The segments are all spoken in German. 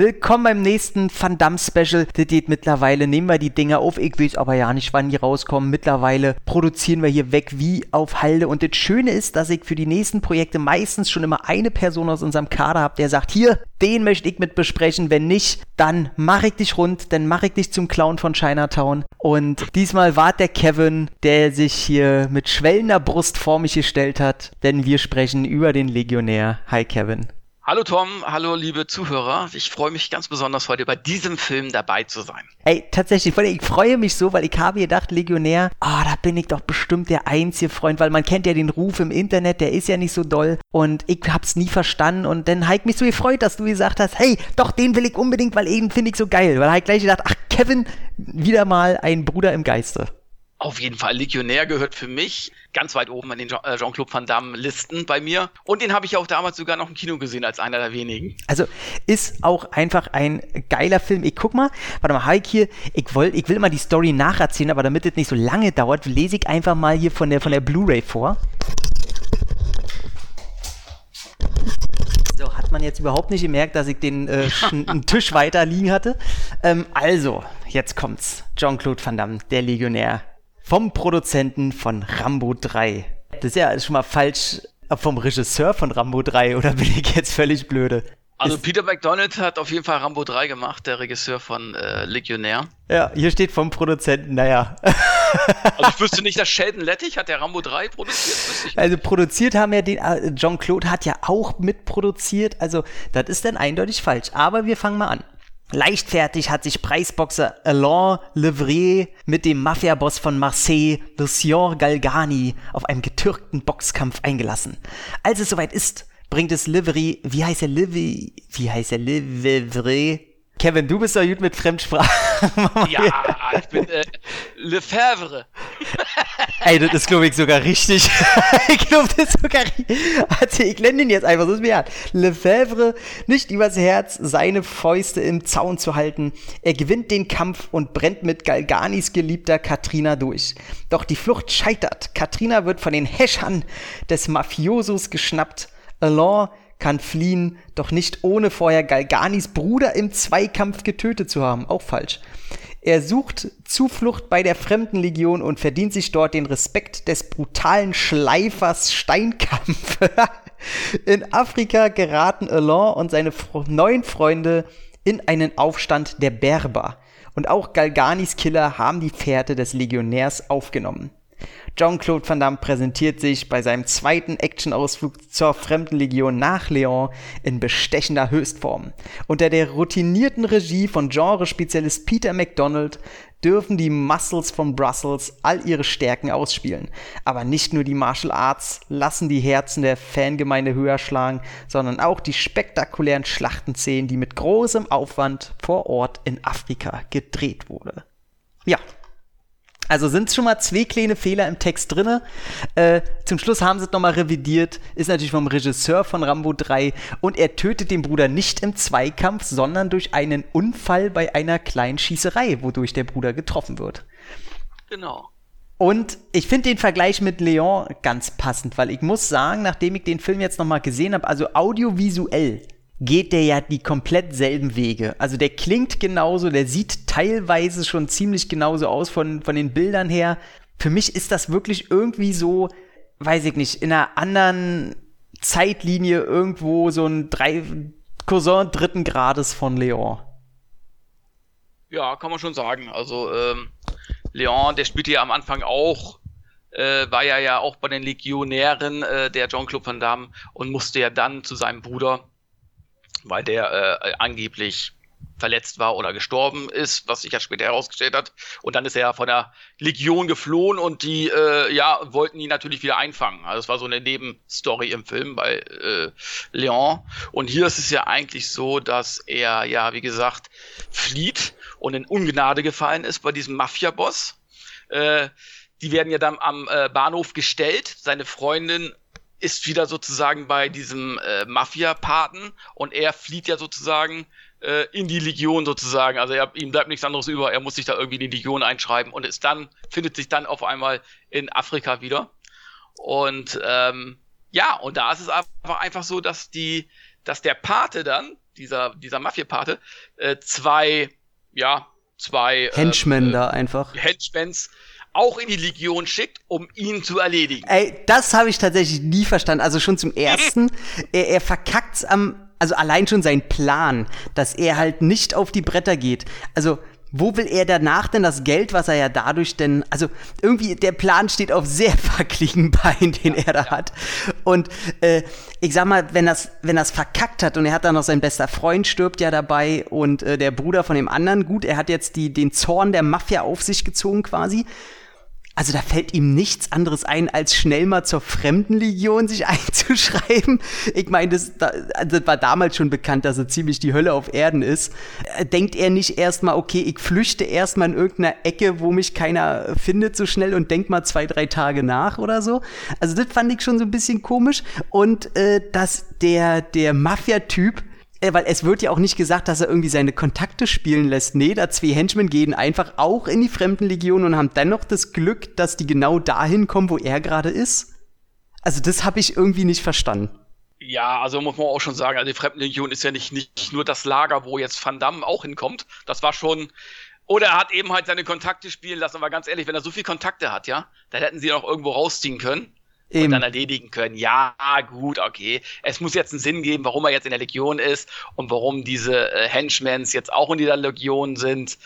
Willkommen beim nächsten Van Damme Special. Das geht mittlerweile, nehmen wir die Dinger auf. Ich weiß aber ja nicht, wann die rauskommen. Mittlerweile produzieren wir hier weg wie auf Halde. Und das Schöne ist, dass ich für die nächsten Projekte meistens schon immer eine Person aus unserem Kader habe, der sagt, hier, den möchte ich mit besprechen. Wenn nicht, dann mache ich dich rund, dann mache ich dich zum Clown von Chinatown. Und diesmal war der Kevin, der sich hier mit schwellender Brust vor mich gestellt hat, denn wir sprechen über den Legionär. Hi Kevin. Hallo Tom, hallo liebe Zuhörer. Ich freue mich ganz besonders heute bei diesem Film dabei zu sein. Ey, tatsächlich, ich freue mich so, weil ich habe gedacht, Legionär, ah, oh, da bin ich doch bestimmt der einzige Freund, weil man kennt ja den Ruf im Internet, der ist ja nicht so doll und ich hab's nie verstanden und dann habe ich mich so gefreut, dass du gesagt hast, hey, doch, den will ich unbedingt, weil eben finde ich so geil, weil ich gleich gedacht, ach, Kevin, wieder mal ein Bruder im Geiste. Auf jeden Fall. Legionär gehört für mich ganz weit oben in den äh, Jean-Claude Van Damme-Listen bei mir. Und den habe ich auch damals sogar noch im Kino gesehen, als einer der wenigen. Also ist auch einfach ein geiler Film. Ich guck mal, warte mal, Heik hier, ich, wollt, ich will mal die Story nacherzählen, aber damit es nicht so lange dauert, lese ich einfach mal hier von der, von der Blu-ray vor. So, hat man jetzt überhaupt nicht gemerkt, dass ich den äh, einen Tisch weiter liegen hatte. Ähm, also, jetzt kommt's. Jean-Claude Van Damme, der Legionär vom Produzenten von Rambo 3. Das ist ja schon mal falsch vom Regisseur von Rambo 3 oder bin ich jetzt völlig blöde? Also ist Peter McDonald hat auf jeden Fall Rambo 3 gemacht, der Regisseur von äh, Legionär. Ja, hier steht vom Produzenten, naja. also ich wüsste nicht, dass Sheldon Lettich hat der Rambo 3 produziert. Also produziert haben ja den, äh, John Claude hat ja auch mitproduziert, also das ist dann eindeutig falsch. Aber wir fangen mal an. Leichtfertig hat sich Preisboxer Alain Levray mit dem Mafiaboss von Marseille, Lucien Galgani, auf einen getürkten Boxkampf eingelassen. Als es soweit ist, bringt es Livery, wie heißt er Livy, wie heißt er Livery? Kevin, du bist doch gut mit Fremdsprachen. ja, ich bin äh, Lefebvre. Ey, das ist, glaube ich, sogar richtig. ich glaube, das ist sogar richtig. Also, ich nenne ihn jetzt einfach, so ist mir hart. Lefebvre, nicht übers Herz, seine Fäuste im Zaun zu halten. Er gewinnt den Kampf und brennt mit Galganis geliebter Katrina durch. Doch die Flucht scheitert. Katrina wird von den Häschern des Mafiosos geschnappt. Alain kann fliehen, doch nicht ohne vorher Galganis Bruder im Zweikampf getötet zu haben. Auch falsch. Er sucht Zuflucht bei der Fremdenlegion und verdient sich dort den Respekt des brutalen Schleifers Steinkampf. in Afrika geraten Alain und seine neuen Freunde in einen Aufstand der Berber. Und auch Galganis Killer haben die Fährte des Legionärs aufgenommen. Jean-Claude Van Damme präsentiert sich bei seinem zweiten Actionausflug zur Fremdenlegion nach Leon in bestechender Höchstform. Unter der routinierten Regie von Genrespezialist Peter MacDonald dürfen die Muscles von Brussels all ihre Stärken ausspielen. Aber nicht nur die Martial Arts lassen die Herzen der Fangemeinde höher schlagen, sondern auch die spektakulären Schlachtenszenen, die mit großem Aufwand vor Ort in Afrika gedreht wurde. Ja, also sind schon mal zwei kleine Fehler im Text drinne. Äh, zum Schluss haben sie es nochmal revidiert. Ist natürlich vom Regisseur von Rambo 3. Und er tötet den Bruder nicht im Zweikampf, sondern durch einen Unfall bei einer kleinen Schießerei, wodurch der Bruder getroffen wird. Genau. Und ich finde den Vergleich mit Leon ganz passend, weil ich muss sagen, nachdem ich den Film jetzt nochmal gesehen habe, also audiovisuell geht der ja die komplett selben Wege. Also der klingt genauso, der sieht teilweise schon ziemlich genauso aus von, von den Bildern her. Für mich ist das wirklich irgendwie so, weiß ich nicht, in einer anderen Zeitlinie irgendwo so ein drei Cousin dritten Grades von Leon. Ja, kann man schon sagen. Also ähm, Leon, der spielte ja am Anfang auch äh, war ja ja auch bei den Legionären äh, der John Club Van Damme und musste ja dann zu seinem Bruder weil der äh, angeblich verletzt war oder gestorben ist, was sich ja später herausgestellt hat. Und dann ist er ja von der Legion geflohen und die äh, ja wollten ihn natürlich wieder einfangen. Also es war so eine Nebenstory im Film bei äh, Leon. Und hier ist es ja eigentlich so, dass er ja wie gesagt flieht und in Ungnade gefallen ist bei diesem Mafia-Boss. Äh, die werden ja dann am äh, Bahnhof gestellt. Seine Freundin ist wieder sozusagen bei diesem äh, Mafia-Paten und er flieht ja sozusagen äh, in die Legion sozusagen. Also er, ihm bleibt nichts anderes über, er muss sich da irgendwie in die Legion einschreiben und ist dann, findet sich dann auf einmal in Afrika wieder. Und ähm, ja, und da ist es einfach, einfach so, dass die, dass der Pate dann, dieser, dieser Mafia-Pate, äh, zwei, ja, zwei Henchmen äh, da einfach. Henchmens auch in die Legion schickt, um ihn zu erledigen. Ey, das habe ich tatsächlich nie verstanden. Also schon zum ersten, er, er verkackt's am, also allein schon sein Plan, dass er halt nicht auf die Bretter geht. Also wo will er danach denn das Geld, was er ja dadurch denn, also irgendwie der Plan steht auf sehr wackeligen Beinen, den er da hat. Und äh, ich sag mal, wenn das, wenn das verkackt hat und er hat dann noch sein bester Freund stirbt ja dabei und äh, der Bruder von dem anderen, gut, er hat jetzt die, den Zorn der Mafia auf sich gezogen quasi. Also da fällt ihm nichts anderes ein, als schnell mal zur Fremdenlegion sich einzuschreiben. Ich meine, das, also das war damals schon bekannt, dass er ziemlich die Hölle auf Erden ist. Äh, denkt er nicht erstmal, okay, ich flüchte erstmal in irgendeiner Ecke, wo mich keiner findet so schnell und denk mal zwei, drei Tage nach oder so. Also das fand ich schon so ein bisschen komisch. Und äh, dass der, der Mafia-Typ weil es wird ja auch nicht gesagt, dass er irgendwie seine Kontakte spielen lässt. Nee, da zwei Henchmen gehen einfach auch in die Fremdenlegion und haben dennoch das Glück, dass die genau dahin kommen, wo er gerade ist. Also das habe ich irgendwie nicht verstanden. Ja, also muss man auch schon sagen, also die Fremdenlegion ist ja nicht, nicht nur das Lager, wo jetzt Van Damme auch hinkommt. Das war schon. Oder er hat eben halt seine Kontakte spielen lassen, aber ganz ehrlich, wenn er so viele Kontakte hat, ja, dann hätten sie ihn auch irgendwo rausziehen können. Eben. und dann erledigen können. Ja, gut, okay. Es muss jetzt einen Sinn geben, warum er jetzt in der Legion ist und warum diese äh, Henchmans jetzt auch in dieser Legion sind.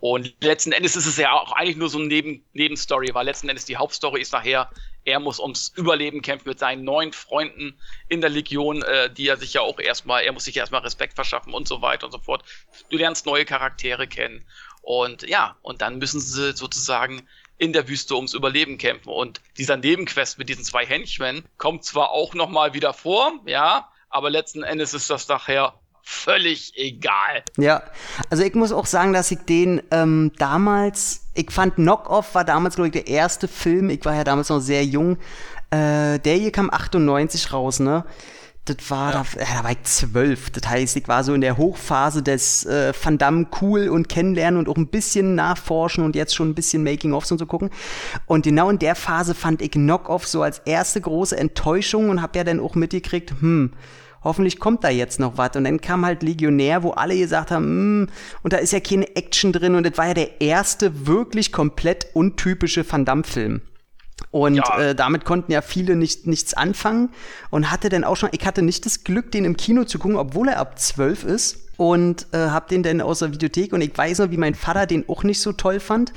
Und letzten Endes ist es ja auch eigentlich nur so eine Neben Nebenstory, weil letzten Endes die Hauptstory ist nachher, er muss ums Überleben kämpfen mit seinen neuen Freunden in der Legion, äh, die er sich ja auch erstmal, er muss sich erstmal Respekt verschaffen und so weiter und so fort. Du lernst neue Charaktere kennen. Und ja, und dann müssen sie sozusagen in der Wüste ums Überleben kämpfen. Und dieser Nebenquest mit diesen zwei Henchmen kommt zwar auch nochmal wieder vor, ja, aber letzten Endes ist das nachher völlig egal. Ja, also ich muss auch sagen, dass ich den ähm, damals, ich fand Knock-Off war damals, glaube ich, der erste Film, ich war ja damals noch sehr jung, äh, der hier kam 98 raus, ne? Das war, ja. da, da war ich zwölf. Das heißt, ich war so in der Hochphase des äh, Van Damme cool und kennenlernen und auch ein bisschen nachforschen und jetzt schon ein bisschen Making-ofs und so gucken. Und genau in der Phase fand ich Knock-Off so als erste große Enttäuschung und hab ja dann auch mitgekriegt, hm, hoffentlich kommt da jetzt noch was. Und dann kam halt Legionär, wo alle gesagt haben, hm, und da ist ja keine Action drin und das war ja der erste wirklich komplett untypische Van Damme-Film. Und ja. äh, damit konnten ja viele nicht, nichts anfangen und hatte dann auch schon, ich hatte nicht das Glück, den im Kino zu gucken, obwohl er ab zwölf ist und äh, hab den dann aus der Videothek und ich weiß noch, wie mein Vater den auch nicht so toll fand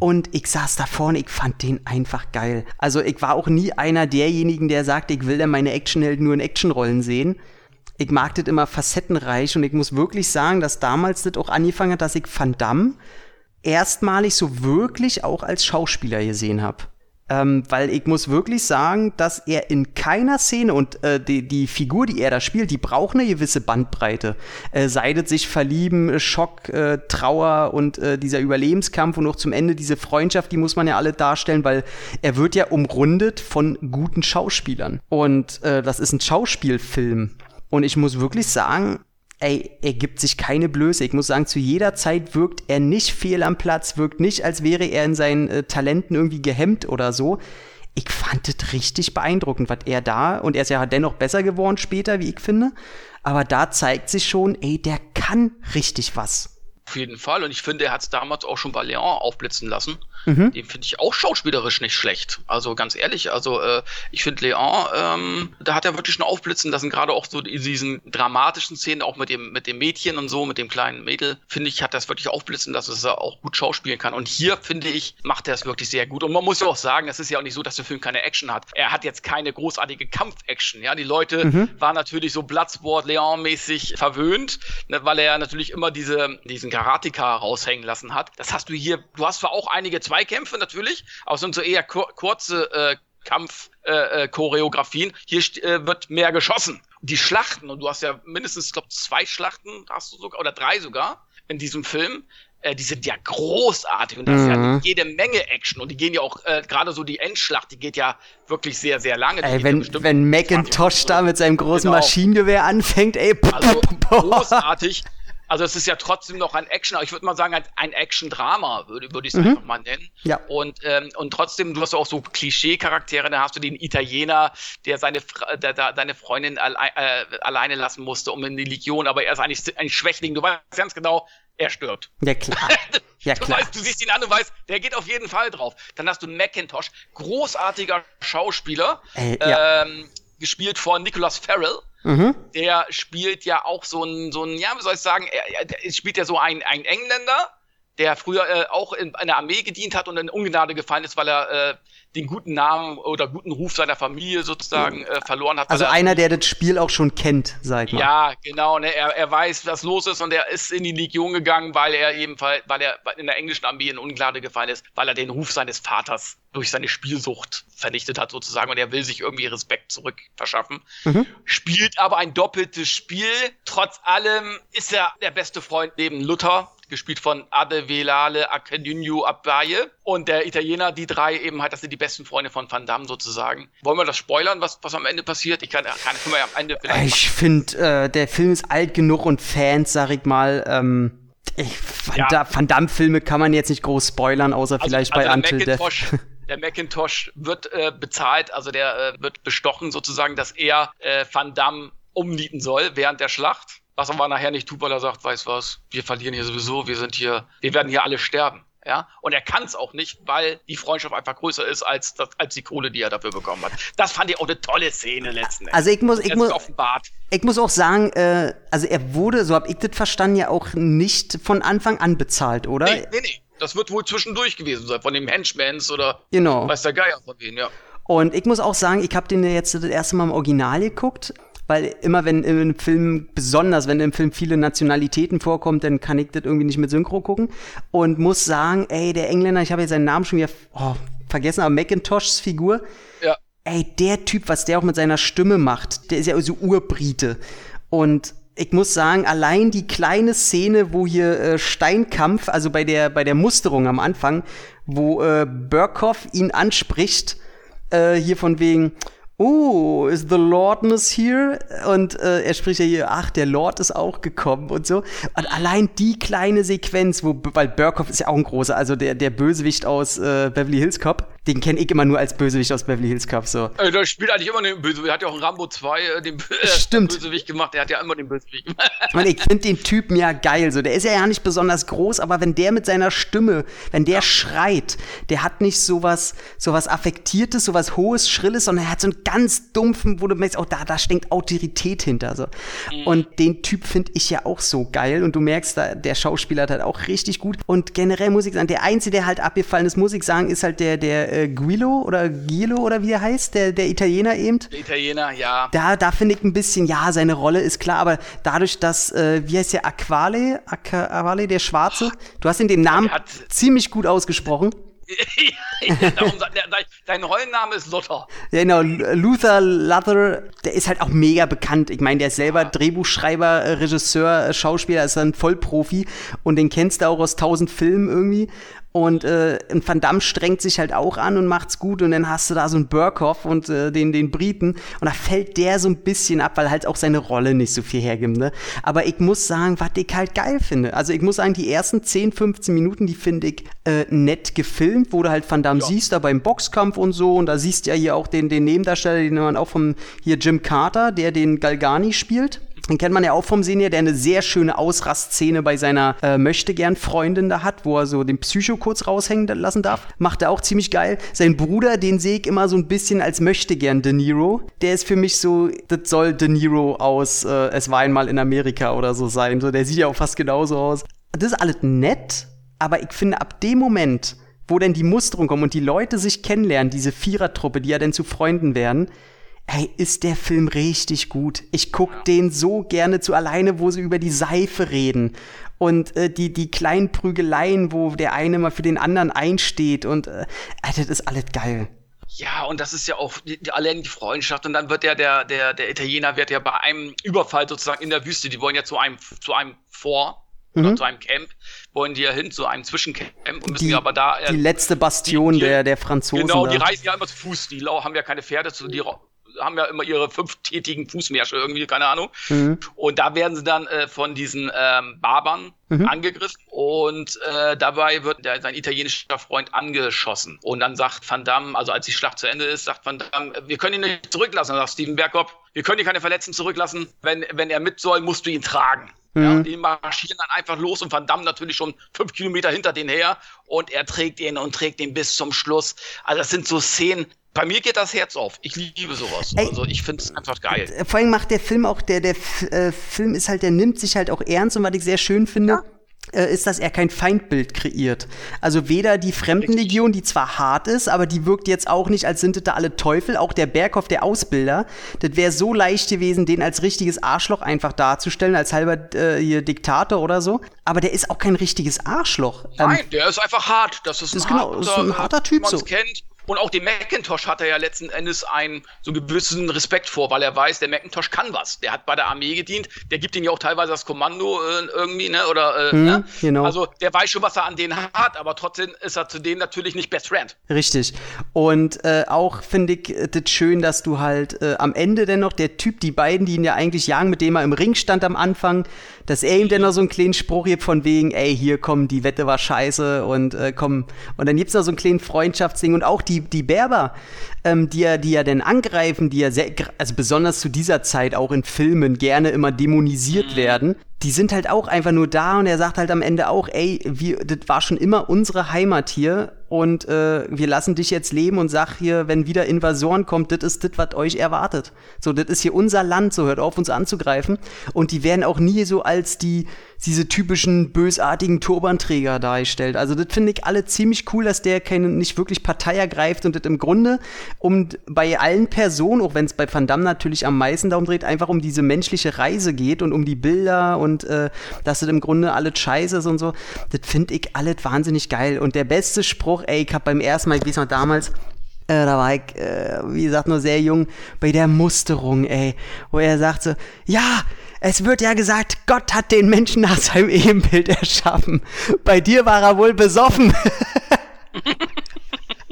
und ich saß da vorne, ich fand den einfach geil. Also ich war auch nie einer derjenigen, der sagt, ich will dann meine Actionhelden nur in Actionrollen sehen. Ich mag das immer facettenreich und ich muss wirklich sagen, dass damals das auch angefangen hat, dass ich Van Damme erstmalig so wirklich auch als Schauspieler gesehen habe. Ähm, weil ich muss wirklich sagen, dass er in keiner Szene und äh, die, die Figur, die er da spielt, die braucht eine gewisse Bandbreite. Äh, seidet sich verlieben, Schock, äh, Trauer und äh, dieser Überlebenskampf und auch zum Ende diese Freundschaft, die muss man ja alle darstellen, weil er wird ja umrundet von guten Schauspielern. Und äh, das ist ein Schauspielfilm. Und ich muss wirklich sagen, ey, er gibt sich keine Blöße. Ich muss sagen, zu jeder Zeit wirkt er nicht fehl am Platz, wirkt nicht, als wäre er in seinen äh, Talenten irgendwie gehemmt oder so. Ich fand es richtig beeindruckend, was er da, und er ist ja dennoch besser geworden später, wie ich finde, aber da zeigt sich schon, ey, der kann richtig was. Auf jeden Fall. Und ich finde, er hat es damals auch schon bei Leon aufblitzen lassen. Mhm. Den finde ich auch schauspielerisch nicht schlecht. Also ganz ehrlich, also äh, ich finde Leon, ähm, da hat er wirklich schon aufblitzen lassen, gerade auch so in diesen dramatischen Szenen, auch mit dem, mit dem Mädchen und so, mit dem kleinen Mädel, finde ich, hat das wirklich aufblitzen lassen, dass er auch gut schauspielen kann. Und hier, finde ich, macht er es wirklich sehr gut. Und man muss ja auch sagen, es ist ja auch nicht so, dass der Film keine Action hat. Er hat jetzt keine großartige Kampf-Action. Ja, die Leute mhm. waren natürlich so Bloodsport Leon-mäßig verwöhnt, ne, weil er natürlich immer diese, diesen Karateka raushängen lassen hat. Das hast du hier, du hast zwar auch einige zwei Zweikämpfe natürlich, aber sind so eher kur kurze äh, Kampfchoreografien. Äh, äh Hier äh, wird mehr geschossen. Die Schlachten, und du hast ja mindestens, ich glaube, zwei Schlachten hast du sogar, oder drei sogar in diesem Film. Äh, die sind ja großartig und das mhm. ist ja mhm. jede Menge Action und die gehen ja auch, äh, gerade so die Endschlacht, die geht ja wirklich sehr, sehr lange. Ey, wenn, ja wenn Macintosh da mit seinem großen genau. Maschinengewehr anfängt, ey, also, großartig. Also es ist ja trotzdem noch ein Action, ich würde mal sagen, ein Action-Drama, würde, würde ich es mhm. einfach mal nennen. Ja. Und, ähm, und trotzdem, du hast auch so Klischee-Charaktere, da hast du den Italiener, der seine, der, der, seine Freundin alle, äh, alleine lassen musste, um in die Legion, aber er ist eigentlich ein Schwächling. Du weißt ganz genau, er stirbt. Ja, klar. Ja, klar. Du, weißt, du siehst ihn an und weißt, der geht auf jeden Fall drauf. Dann hast du Macintosh, großartiger Schauspieler, äh, ja. ähm, gespielt von Nicholas Farrell. Mhm. Der spielt ja auch so ein, so ein, ja, wie soll ich sagen, er, er spielt ja so ein, ein Engländer, der früher äh, auch in einer Armee gedient hat und in Ungnade gefallen ist, weil er äh, den guten Namen oder guten Ruf seiner Familie sozusagen äh, verloren hat. Also einer, der das Spiel auch schon kennt, sag ich mal. Ja, genau. Ne? Er, er weiß, was los ist und er ist in die Legion gegangen, weil er ebenfalls, weil er in der englischen Armee in Ungnade gefallen ist, weil er den Ruf seines Vaters durch seine Spielsucht vernichtet hat sozusagen und er will sich irgendwie Respekt zurück verschaffen. Mhm. Spielt aber ein doppeltes Spiel. Trotz allem ist er der beste Freund neben Luther gespielt von Adevelale Akenyunyu Abaye und der Italiener, die drei eben halt, das sind die besten Freunde von Van Damme sozusagen. Wollen wir das spoilern, was, was am Ende passiert? Ich kann, kann können wir ja am Ende vielleicht. Ich finde, äh, der Film ist alt genug und Fans, sag ich mal, ähm ich, Van, ja. Van Damme-Filme kann man jetzt nicht groß spoilern, außer also, vielleicht also bei Until Death. der Macintosh wird äh, bezahlt, also der äh, wird bestochen sozusagen, dass er äh, Van Damme umnieten soll während der Schlacht was aber nachher nicht tut, weil er sagt, weiß was, wir verlieren hier sowieso, wir sind hier, wir werden hier alle sterben. Ja, und er kann es auch nicht, weil die Freundschaft einfach größer ist als, das, als die Kohle, die er dafür bekommen hat. Das fand ich auch eine tolle Szene letzten Endes. Also ich muss, ich muss, ich muss auch sagen, äh, also er wurde, so habe ich das verstanden, ja auch nicht von Anfang an bezahlt, oder? Nee, nee, nee. Das wird wohl zwischendurch gewesen sein, von dem Henchmans oder genau. weiß der Geier von denen, ja. Und ich muss auch sagen, ich habe den jetzt das erste Mal im Original geguckt weil immer wenn im Film, besonders wenn im Film viele Nationalitäten vorkommt, dann kann ich das irgendwie nicht mit Synchro gucken. Und muss sagen, ey, der Engländer, ich habe jetzt seinen Namen schon wieder oh, vergessen, aber Macintoshs Figur, ja. ey, der Typ, was der auch mit seiner Stimme macht, der ist ja so Urbrite. Und ich muss sagen, allein die kleine Szene, wo hier äh, Steinkampf, also bei der bei der Musterung am Anfang, wo äh, Burkhoff ihn anspricht, äh, hier von wegen, oh, is the Lordness here? Und äh, er spricht ja hier, ach, der Lord ist auch gekommen und so. Und allein die kleine Sequenz, wo, weil Burkhoff ist ja auch ein großer, also der, der Bösewicht aus äh, Beverly Hills Cop, den kenne ich immer nur als Bösewicht aus Beverly Hills Cop, so. Äh, der spielt eigentlich immer den Bösewicht. Er hat ja auch in Rambo 2 äh, den äh, Stimmt. Bösewicht gemacht. Der hat ja immer den Bösewicht gemacht. Ich meine, ich finde den Typen ja geil, so. Der ist ja ja nicht besonders groß, aber wenn der mit seiner Stimme, wenn der ja. schreit, der hat nicht sowas, sowas Affektiertes, sowas Hohes, Schrilles, sondern er hat so einen ganz dumpfen, wo du merkst, auch oh, da, da steckt Autorität hinter, so. Mhm. Und den Typ finde ich ja auch so geil und du merkst, da, der Schauspieler hat halt auch richtig gut. Und generell muss ich sagen, der Einzige, der halt abgefallen ist, muss ich sagen, ist halt der, der, äh, Guilo oder Gilo oder wie er heißt, der, der Italiener eben. Der Italiener, ja. Da, da finde ich ein bisschen, ja, seine Rolle ist klar, aber dadurch, dass, äh, wie heißt der, Aquale, Aquale, der Schwarze, du hast ihn den Namen ziemlich gut ausgesprochen. Darum, dein Rollenname ist Luther. Ja, genau, Luther Luther, der ist halt auch mega bekannt. Ich meine, der ist selber ja. Drehbuchschreiber, äh, Regisseur, äh, Schauspieler, ist ein Vollprofi und den kennst du auch aus tausend Filmen irgendwie. Und äh, Van Damme strengt sich halt auch an und macht's gut. Und dann hast du da so einen Burkhoff und äh, den, den Briten. Und da fällt der so ein bisschen ab, weil halt auch seine Rolle nicht so viel hergibt. Ne? Aber ich muss sagen, was ich halt geil finde. Also ich muss sagen, die ersten 10, 15 Minuten, die finde ich äh, nett gefilmt, wo du halt Van Damme ja. siehst, da beim Boxkampf und so. Und da siehst du ja hier auch den, den Nebendarsteller, den man auch vom hier Jim Carter, der den Galgani spielt. Den kennt man ja auch vom Senior, der eine sehr schöne Ausrastszene bei seiner äh, Möchtegern-Freundin da hat, wo er so den Psycho kurz raushängen lassen darf. Macht er auch ziemlich geil. Sein Bruder, den sehe ich immer so ein bisschen als Möchtegern De Niro. Der ist für mich so, das soll De Niro aus äh, Es war einmal in Amerika oder so sein. So, der sieht ja auch fast genauso aus. Das ist alles nett, aber ich finde, ab dem Moment, wo denn die Musterung kommt und die Leute sich kennenlernen, diese Vierertruppe, die ja dann zu Freunden werden, ey, ist der Film richtig gut. Ich guck den so gerne zu alleine, wo sie über die Seife reden. Und äh, die, die kleinen Prügeleien, wo der eine mal für den anderen einsteht. Und äh, das ist alles geil. Ja, und das ist ja auch die, die, allein die Freundschaft. Und dann wird ja der, der, der Italiener wird ja bei einem Überfall sozusagen in der Wüste, die wollen ja zu einem, zu einem Vor oder mhm. zu einem Camp, wollen die ja hin, zu einem Zwischencamp und müssen die, ja aber da. Äh, die letzte Bastion die, der, der Franzosen. Genau, die reisen ja immer zu Fuß, die haben ja keine Pferde, zu, die haben ja immer ihre fünftätigen Fußmärsche irgendwie, keine Ahnung. Mhm. Und da werden sie dann äh, von diesen ähm, Barbern mhm. angegriffen und äh, dabei wird der, sein italienischer Freund angeschossen. Und dann sagt Van Damme, also als die Schlacht zu Ende ist, sagt Van Damme, wir können ihn nicht zurücklassen. Dann sagt Steven Bergkopf, wir können hier keine Verletzten zurücklassen. Wenn, wenn er mit soll, musst du ihn tragen. Mhm. Ja, die marschieren dann einfach los und Van Damme natürlich schon fünf Kilometer hinter denen her und er trägt ihn und trägt ihn bis zum Schluss. Also das sind so Szenen, bei mir geht das Herz auf. Ich liebe sowas. Ey, also ich finde es einfach geil. Vor allem macht der Film auch, der, der äh, Film ist halt, der nimmt sich halt auch ernst und was ich sehr schön finde. Ja äh, ist, dass er kein Feindbild kreiert. Also weder die Fremdenlegion, die zwar hart ist, aber die wirkt jetzt auch nicht, als sind da alle Teufel. Auch der Berghoff, der Ausbilder, das wäre so leicht gewesen, den als richtiges Arschloch einfach darzustellen, als halber äh, hier Diktator oder so. Aber der ist auch kein richtiges Arschloch. Ähm, Nein, der ist einfach hart. Das ist, das ein, genau, harter, ist ein harter Typ so. kennt. Und auch dem Macintosh hat er ja letzten Endes einen so gewissen Respekt vor, weil er weiß, der Macintosh kann was. Der hat bei der Armee gedient, der gibt ihm ja auch teilweise das Kommando äh, irgendwie, ne? Oder äh, hm, ne? genau. Also der weiß schon, was er an denen hat, aber trotzdem ist er zu denen natürlich nicht Best Friend. Richtig. Und äh, auch finde ich das schön, dass du halt äh, am Ende dennoch der Typ, die beiden, die ihn ja eigentlich jagen, mit dem er im Ring stand am Anfang, dass er ihm dennoch so einen kleinen Spruch gibt von wegen, ey, hier komm, die Wette war scheiße und äh, komm. Und dann gibt's noch so einen kleinen Freundschaftsding und auch die, die Berber, ähm, die ja, die ja dann angreifen, die ja sehr, also besonders zu dieser Zeit auch in Filmen gerne immer dämonisiert mhm. werden, die sind halt auch einfach nur da und er sagt halt am Ende auch, ey, wir, das war schon immer unsere Heimat hier und äh, wir lassen dich jetzt leben und sag hier, wenn wieder Invasoren kommt, das ist das, was euch erwartet. So, das ist hier unser Land, so hört auf uns anzugreifen und die werden auch nie so als die diese typischen bösartigen Turbanträger darstellt. Also das finde ich alle ziemlich cool, dass der keine, nicht wirklich Partei ergreift und das im Grunde um bei allen Personen, auch wenn es bei Van Damme natürlich am meisten darum dreht, einfach um diese menschliche Reise geht und um die Bilder und äh, dass das im Grunde alles scheiße ist und so. Das finde ich alles wahnsinnig geil. Und der beste Spruch, ey, ich hab beim ersten Mal, ich weiß noch damals, äh, da war ich, äh, wie gesagt, nur sehr jung, bei der Musterung, ey, wo er sagte, ja, es wird ja gesagt, Gott hat den Menschen nach seinem Ebenbild erschaffen. Bei dir war er wohl besoffen.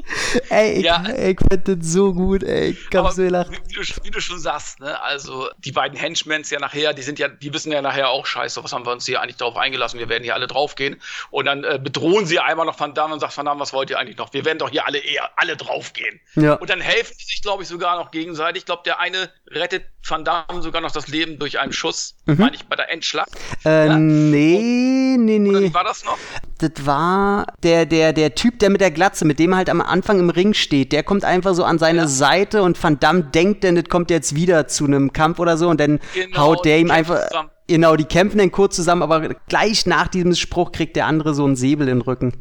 ey, ich, ja. ich finde das so gut, ey. Ich hab so gelacht. Wie, du, wie du schon sagst, ne, also die beiden Henchmans ja nachher, die sind ja, die wissen ja nachher auch scheiße, was haben wir uns hier eigentlich darauf eingelassen, wir werden hier alle draufgehen. Und dann äh, bedrohen sie einmal noch Van Damme und sagt Van Damme, was wollt ihr eigentlich noch? Wir werden doch hier alle eher alle draufgehen. Ja. Und dann helfen sie sich, glaube ich, sogar noch gegenseitig. Ich glaube, der eine rettet Van Damme sogar noch das Leben durch einen Schuss, mhm. meine ich, bei der Endschlacht. Äh, ja? nee, nee, nee. wie war das noch? Das war der, der, der Typ, der mit der Glatze, mit dem er halt am Anfang im Ring steht. Der kommt einfach so an seine ja. Seite und Van Damme denkt denn, das kommt jetzt wieder zu einem Kampf oder so und dann genau, haut der ihm einfach. Zusammen. Genau, die kämpfen dann kurz zusammen, aber gleich nach diesem Spruch kriegt der andere so einen Säbel in den Rücken.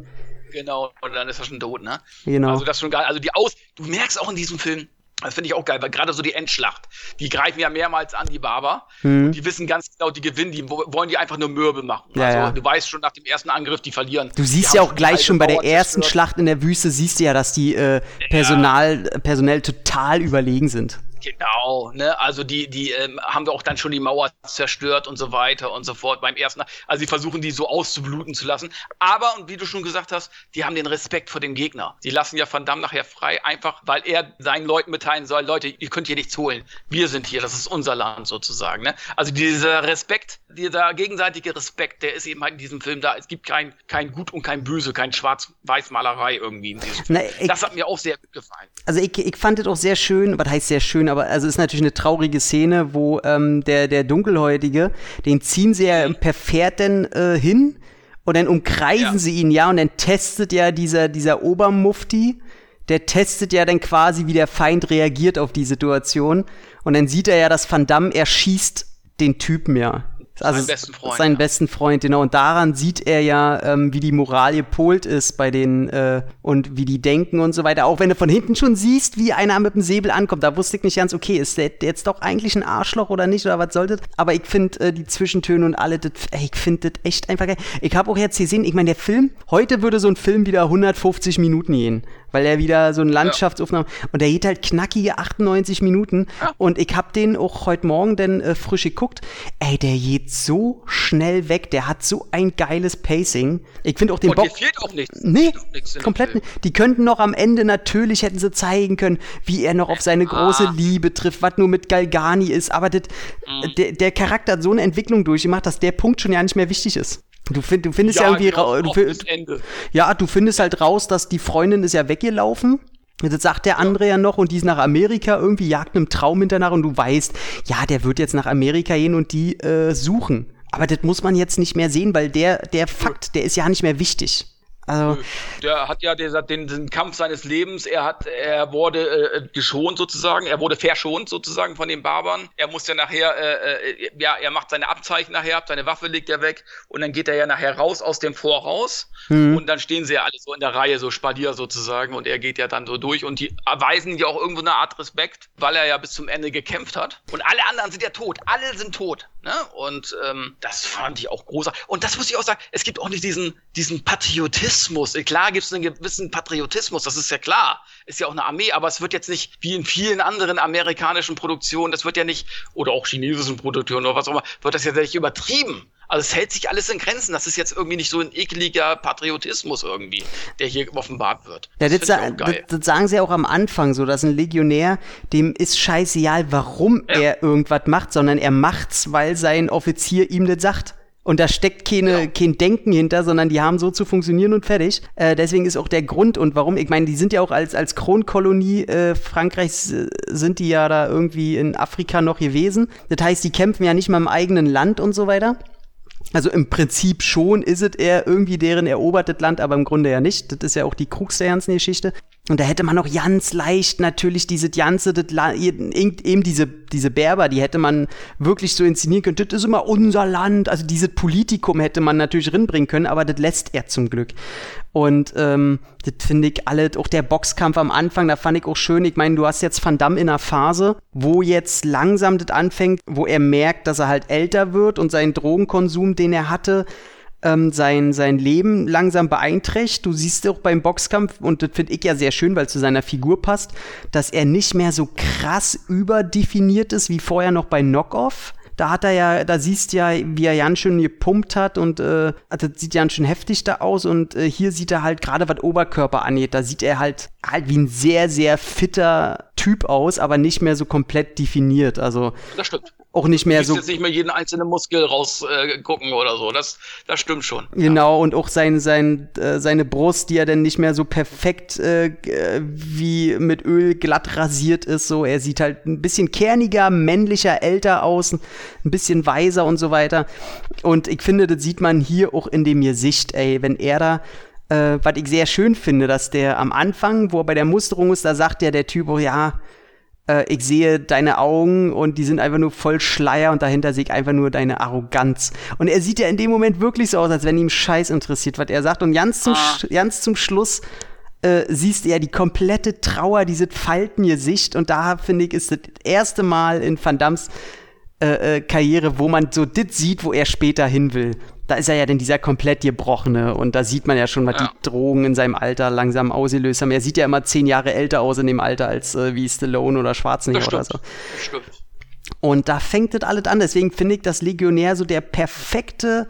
Genau, und dann ist er schon tot, ne? Genau. Also das schon geil. Also die Aus, du merkst auch in diesem Film, das finde ich auch geil, weil gerade so die Endschlacht, die greifen ja mehrmals an die Barber mhm. und die wissen ganz genau, die gewinnen, die wollen die einfach nur mürbe machen. Ja, also ja. du weißt schon nach dem ersten Angriff, die verlieren. Du siehst ja auch gleich schon bei der ersten zerstört. Schlacht in der Wüste, siehst du ja, dass die äh, Personal, ja. personell total überlegen sind. Genau, ne? Also die, die ähm, haben wir auch dann schon die Mauer zerstört und so weiter und so fort beim ersten. Also sie versuchen die so auszubluten zu lassen. Aber, und wie du schon gesagt hast, die haben den Respekt vor dem Gegner. Die lassen ja Van Damme nachher frei, einfach weil er seinen Leuten mitteilen soll, Leute, ihr könnt hier nichts holen. Wir sind hier, das ist unser Land sozusagen. Ne? Also dieser Respekt, dieser gegenseitige Respekt, der ist eben halt in diesem Film da. Es gibt kein, kein Gut und kein Böse, kein Schwarz-Weiß-Malerei irgendwie in diesem Film. Na, ich, das hat mir auch sehr gut gefallen. Also ich, ich fand es auch sehr schön, was heißt sehr schön, aber also ist natürlich eine traurige Szene, wo ähm, der, der Dunkelhäutige, den ziehen sie ja per Pferd dann äh, hin und dann umkreisen ja. sie ihn ja und dann testet ja dieser, dieser Obermufti, der testet ja dann quasi, wie der Feind reagiert auf die Situation. Und dann sieht er ja, dass Van Damme erschießt den Typen ja. Also seinen besten Freund. Seinen ja. besten Freund, genau. Und daran sieht er ja, ähm, wie die Moral gepolt ist bei den äh, und wie die denken und so weiter. Auch wenn du von hinten schon siehst, wie einer mit dem Säbel ankommt, da wusste ich nicht ganz, okay, ist der jetzt doch eigentlich ein Arschloch oder nicht oder was sollte? Aber ich finde äh, die Zwischentöne und alle, das, ey, ich finde das echt einfach geil. Ich habe auch jetzt gesehen, ich meine, der Film, heute würde so ein Film wieder 150 Minuten gehen weil er wieder so eine Landschaftsaufnahme und der geht halt knackige 98 Minuten und ich hab den auch heute Morgen dann äh, frisch geguckt. Ey, der geht so schnell weg, der hat so ein geiles Pacing. Ich finde auch den Und Bock fehlt auch nichts. Nee, auch nichts komplett nicht. Die könnten noch am Ende natürlich hätten sie zeigen können, wie er noch auf seine große Ah. Liebe trifft, was nur mit Galgani ist. Aber das, Mhm. der, der Charakter hat so eine Entwicklung durchgemacht, dass der Punkt schon ja nicht mehr wichtig ist. Du, find, du findest ja, irgendwie genau, du, auch fi- bis Ende. ja, du findest halt raus, dass die Freundin ist ja weggelaufen. Das sagt der andere ja noch und die ist nach Amerika irgendwie, jagt einem Traum hinterher und du weißt, ja, der wird jetzt nach Amerika gehen und die äh, suchen. Aber das muss man jetzt nicht mehr sehen, weil der, der Fakt, der ist ja nicht mehr wichtig. Also, Der hat ja dieser, den, den Kampf seines Lebens, er hat, er wurde äh, geschont sozusagen, er wurde verschont sozusagen von den Barbern. Er muss ja nachher, äh, äh, ja, er macht seine Abzeichen nachher ab, seine Waffe legt er weg und dann geht er ja nachher raus aus dem Voraus. Und dann stehen sie ja alle so in der Reihe, so Spalier sozusagen und er geht ja dann so durch und die erweisen ja auch irgendwo eine Art Respekt, weil er ja bis zum Ende gekämpft hat. Und alle anderen sind ja tot, alle sind tot, ne? Und ähm, das fand ich auch großartig. Und das muss ich auch sagen, es gibt auch nicht diesen, diesen Patriotismus. Klar gibt es einen gewissen Patriotismus, das ist ja klar. Ist ja auch eine Armee, aber es wird jetzt nicht wie in vielen anderen amerikanischen Produktionen, das wird ja nicht, oder auch chinesischen Produktionen oder was auch immer, wird das ja nicht übertrieben. Also es hält sich alles in Grenzen. Das ist jetzt irgendwie nicht so ein ekliger Patriotismus irgendwie, der hier offenbart wird. Ja, das, das, geil. das sagen sie auch am Anfang so, dass ein Legionär, dem ist scheißegal, warum Ja. er irgendwas macht, sondern er macht's, weil sein Offizier ihm das sagt. Und da steckt keine, Genau. kein Denken hinter, sondern die haben so zu funktionieren und fertig. Äh, deswegen ist auch der Grund und warum, ich meine, die sind ja auch als, als Kronkolonie äh, Frankreichs, äh, sind die ja da irgendwie in Afrika noch gewesen. Das heißt, die kämpfen ja nicht mal im eigenen Land und so weiter. Also im Prinzip schon ist es eher irgendwie deren erobertes Land, aber im Grunde ja nicht. Das ist ja auch die Krux der ganzen Geschichte. Und da hätte man noch ganz leicht natürlich diese ganze, eben diese, diese Berber, die hätte man wirklich so inszenieren können. Das ist immer unser Land. Also dieses Politikum hätte man natürlich rinbringen können, aber das lässt er zum Glück. Und ähm, das finde ich alle, auch der Boxkampf am Anfang, da fand ich auch schön. Ich meine, du hast jetzt Van Damme in einer Phase, wo jetzt langsam das anfängt, wo er merkt, dass er halt älter wird und seinen Drogenkonsum, den er hatte, ähm, sein, sein Leben langsam beeinträchtigt. Du siehst auch beim Boxkampf, und das finde ich ja sehr schön, weil es zu seiner Figur passt, dass er nicht mehr so krass überdefiniert ist wie vorher noch bei Knockoff. Da hat er ja, da siehst ja, wie er ganz schön gepumpt hat und äh, das sieht ganz schön heftig da aus und äh, hier sieht er halt gerade was Oberkörper angeht, da sieht er halt halt wie ein sehr sehr fitter Typ aus, aber nicht mehr so komplett definiert, also Das stimmt. auch nicht mehr Du so jetzt nicht mehr jeden einzelnen Muskel rausgucken äh, oder so. Das, das stimmt schon. Genau, und auch sein, sein, äh, seine Brust, die ja dann nicht mehr so perfekt äh, äh, wie mit Öl glatt rasiert ist. So, er sieht halt ein bisschen kerniger, männlicher, älter aus, ein bisschen weiser und so weiter. Und ich finde, das sieht man hier auch in dem Gesicht, ey, wenn er da. Äh, was ich sehr schön finde, dass der am Anfang, wo er bei der Musterung ist, da sagt ja der Typ, oh ja, äh, ich sehe deine Augen und die sind einfach nur voll Schleier und dahinter sehe ich einfach nur deine Arroganz. Und er sieht ja in dem Moment wirklich so aus, als wenn ihm Scheiß interessiert, was er sagt. Und ganz zum, Ah. Ganz zum Schluss äh, siehst du ja die komplette Trauer, diese Faltengesicht. Und da, finde ich, ist das erste Mal in Van Dams äh, äh, Karriere, wo man so das sieht, wo er später hin will. Da ist er ja dann dieser komplett gebrochene und da sieht man ja schon, was Ja. die Drogen in seinem Alter langsam ausgelöst haben. Er sieht ja immer zehn Jahre älter aus in dem Alter als äh, wie Stallone oder Schwarzenegger oder so. Das stimmt. Und da fängt das alles an. Deswegen finde ich, dass Legionär so der perfekte,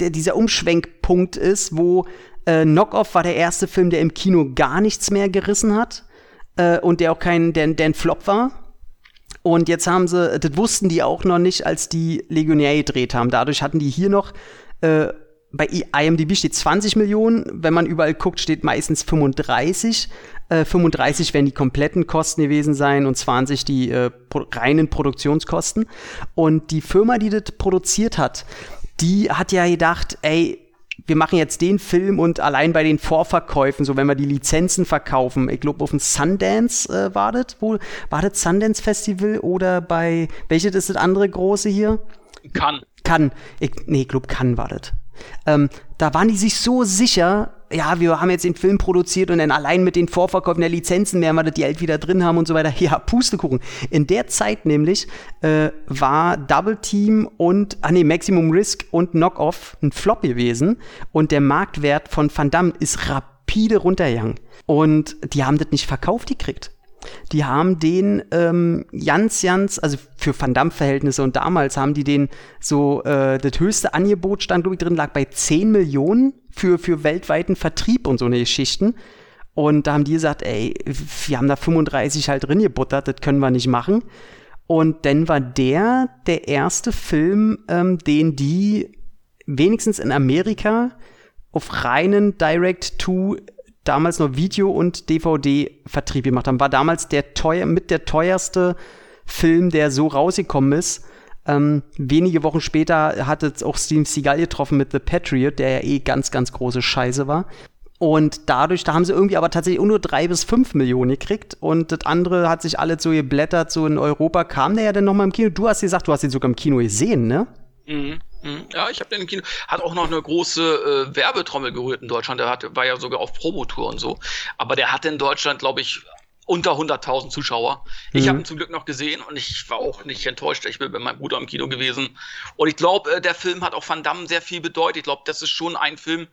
der, dieser Umschwenkpunkt ist, wo äh, Knockoff war der erste Film, der im Kino gar nichts mehr gerissen hat äh, und der auch kein, der, der ein Flop war. Und jetzt haben sie, das wussten die auch noch nicht, als die Legionär gedreht haben. Dadurch hatten die hier noch, äh, bei IMDb steht 20 Millionen, wenn man überall guckt, steht meistens 35. Äh, 35 werden die kompletten Kosten gewesen sein und 20 die äh, pro reinen Produktionskosten. Und die Firma, die das produziert hat, die hat ja gedacht, ey, wir machen jetzt den Film und allein bei den Vorverkäufen, so wenn wir die Lizenzen verkaufen, ich glaube auf dem Sundance äh, war das wohl, war das Sundance Festival oder bei, welches ist das andere große hier? Kann. Cannes, ich, nee, ich glaube Cannes war das. Ähm, da waren die sich so sicher, ja, wir haben jetzt den Film produziert und dann allein mit den Vorverkäufen der Lizenzen werden wir das Geld wieder drin haben und so weiter. Ja, Pustekuchen. In der Zeit nämlich äh, war Double Team und, ah nee, Maximum Risk und Knockoff ein Flop gewesen und der Marktwert von Van Damme ist rapide rapide runtergegangen. Und die haben das nicht verkauft gekriegt. Die haben den ähm, ganz, ganz, also für Van Damme-Verhältnisse und damals haben die den so, äh, das höchste Angebot stand, glaube ich, drin, lag bei 10 Millionen für, für weltweiten Vertrieb und so eine Geschichten. Und da haben die gesagt, ey, wir haben da 35 halt drin gebuttert, das können wir nicht machen. Und dann war der der erste Film, ähm, den die wenigstens in Amerika auf reinen Direct-to damals noch Video- und DVD-Vertrieb gemacht haben. War damals der teuer, mit der teuerste Film, der so rausgekommen ist. Ähm, wenige Wochen später hatte es auch Steven Seagal getroffen mit The Patriot, der ja eh ganz, ganz große Scheiße war. Und dadurch, da haben sie irgendwie aber tatsächlich nur drei bis fünf Millionen gekriegt. Und das andere hat sich alles so geblättert, so in Europa. Kam der ja dann nochmal im Kino? Du hast gesagt, du hast ihn sogar im Kino gesehen, ne? Mhm. Mhm. Ja, ich habe den im Kino. Hat auch noch eine große äh, Werbetrommel gerührt in Deutschland. Der hat, war ja sogar auf Promotour und so. Aber der hatte in Deutschland, glaube ich, unter 100.000 Zuschauer. Ich mhm. habe ihn zum Glück noch gesehen und ich war auch nicht enttäuscht. Ich bin bei meinem Bruder im Kino gewesen. Und ich glaube, äh, der Film hat auch Van Damme sehr viel bedeutet. Ich glaube, das ist schon ein Film,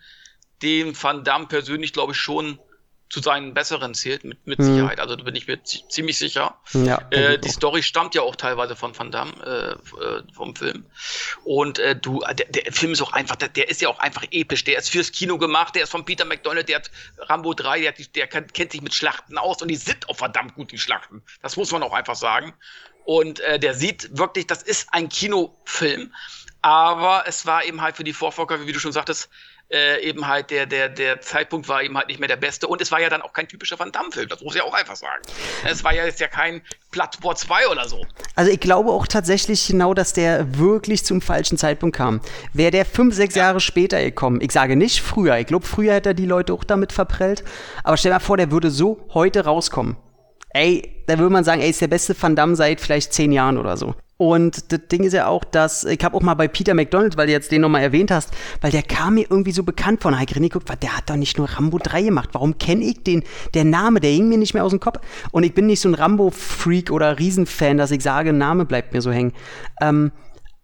dem Van Damme persönlich, glaube ich, schon zu seinen besseren zählt, mit, mit mhm. Sicherheit. Also da bin ich mir ziemlich sicher. Ja, äh, die Story stammt ja auch teilweise von Van Damme, äh, äh, vom Film. Und äh, du, der, der Film ist auch einfach, der, der ist ja auch einfach episch. Der ist fürs Kino gemacht, der ist von Peter McDonald, der hat Rambo 3, der, hat, der kann, kennt sich mit Schlachten aus und die sind auch verdammt gut, die Schlachten. Das muss man auch einfach sagen. Und äh, der sieht wirklich, das ist ein Kinofilm. Aber es war eben halt für die Vorverkäufe, wie du schon sagtest, äh, eben halt der, der, der Zeitpunkt war eben halt nicht mehr der beste. Und es war ja dann auch kein typischer Van Damme-Film, das muss ich auch einfach sagen. Es war ja jetzt ja kein Bloodsport 2 oder so. Also ich glaube auch tatsächlich genau, dass der wirklich zum falschen Zeitpunkt kam. Wäre der fünf, sechs ja. Jahre später gekommen, ich sage nicht früher, ich glaube früher hätte er die Leute auch damit verprellt, aber stell dir mal vor, der würde so heute rauskommen. Ey, da würde man sagen, ey, ist der beste Van Damme seit vielleicht zehn Jahren oder so. Und das Ding ist ja auch, dass ich habe auch mal bei Peter McDonald, weil du jetzt den nochmal erwähnt hast, weil der kam mir irgendwie so bekannt von. Heike guckt, der hat doch nicht nur Rambo 3 gemacht. Warum kenne ich den? Der Name, der hing mir nicht mehr aus dem Kopf. Und ich bin nicht so ein Rambo-Freak oder Riesenfan, dass ich sage, Name bleibt mir so hängen. Ähm,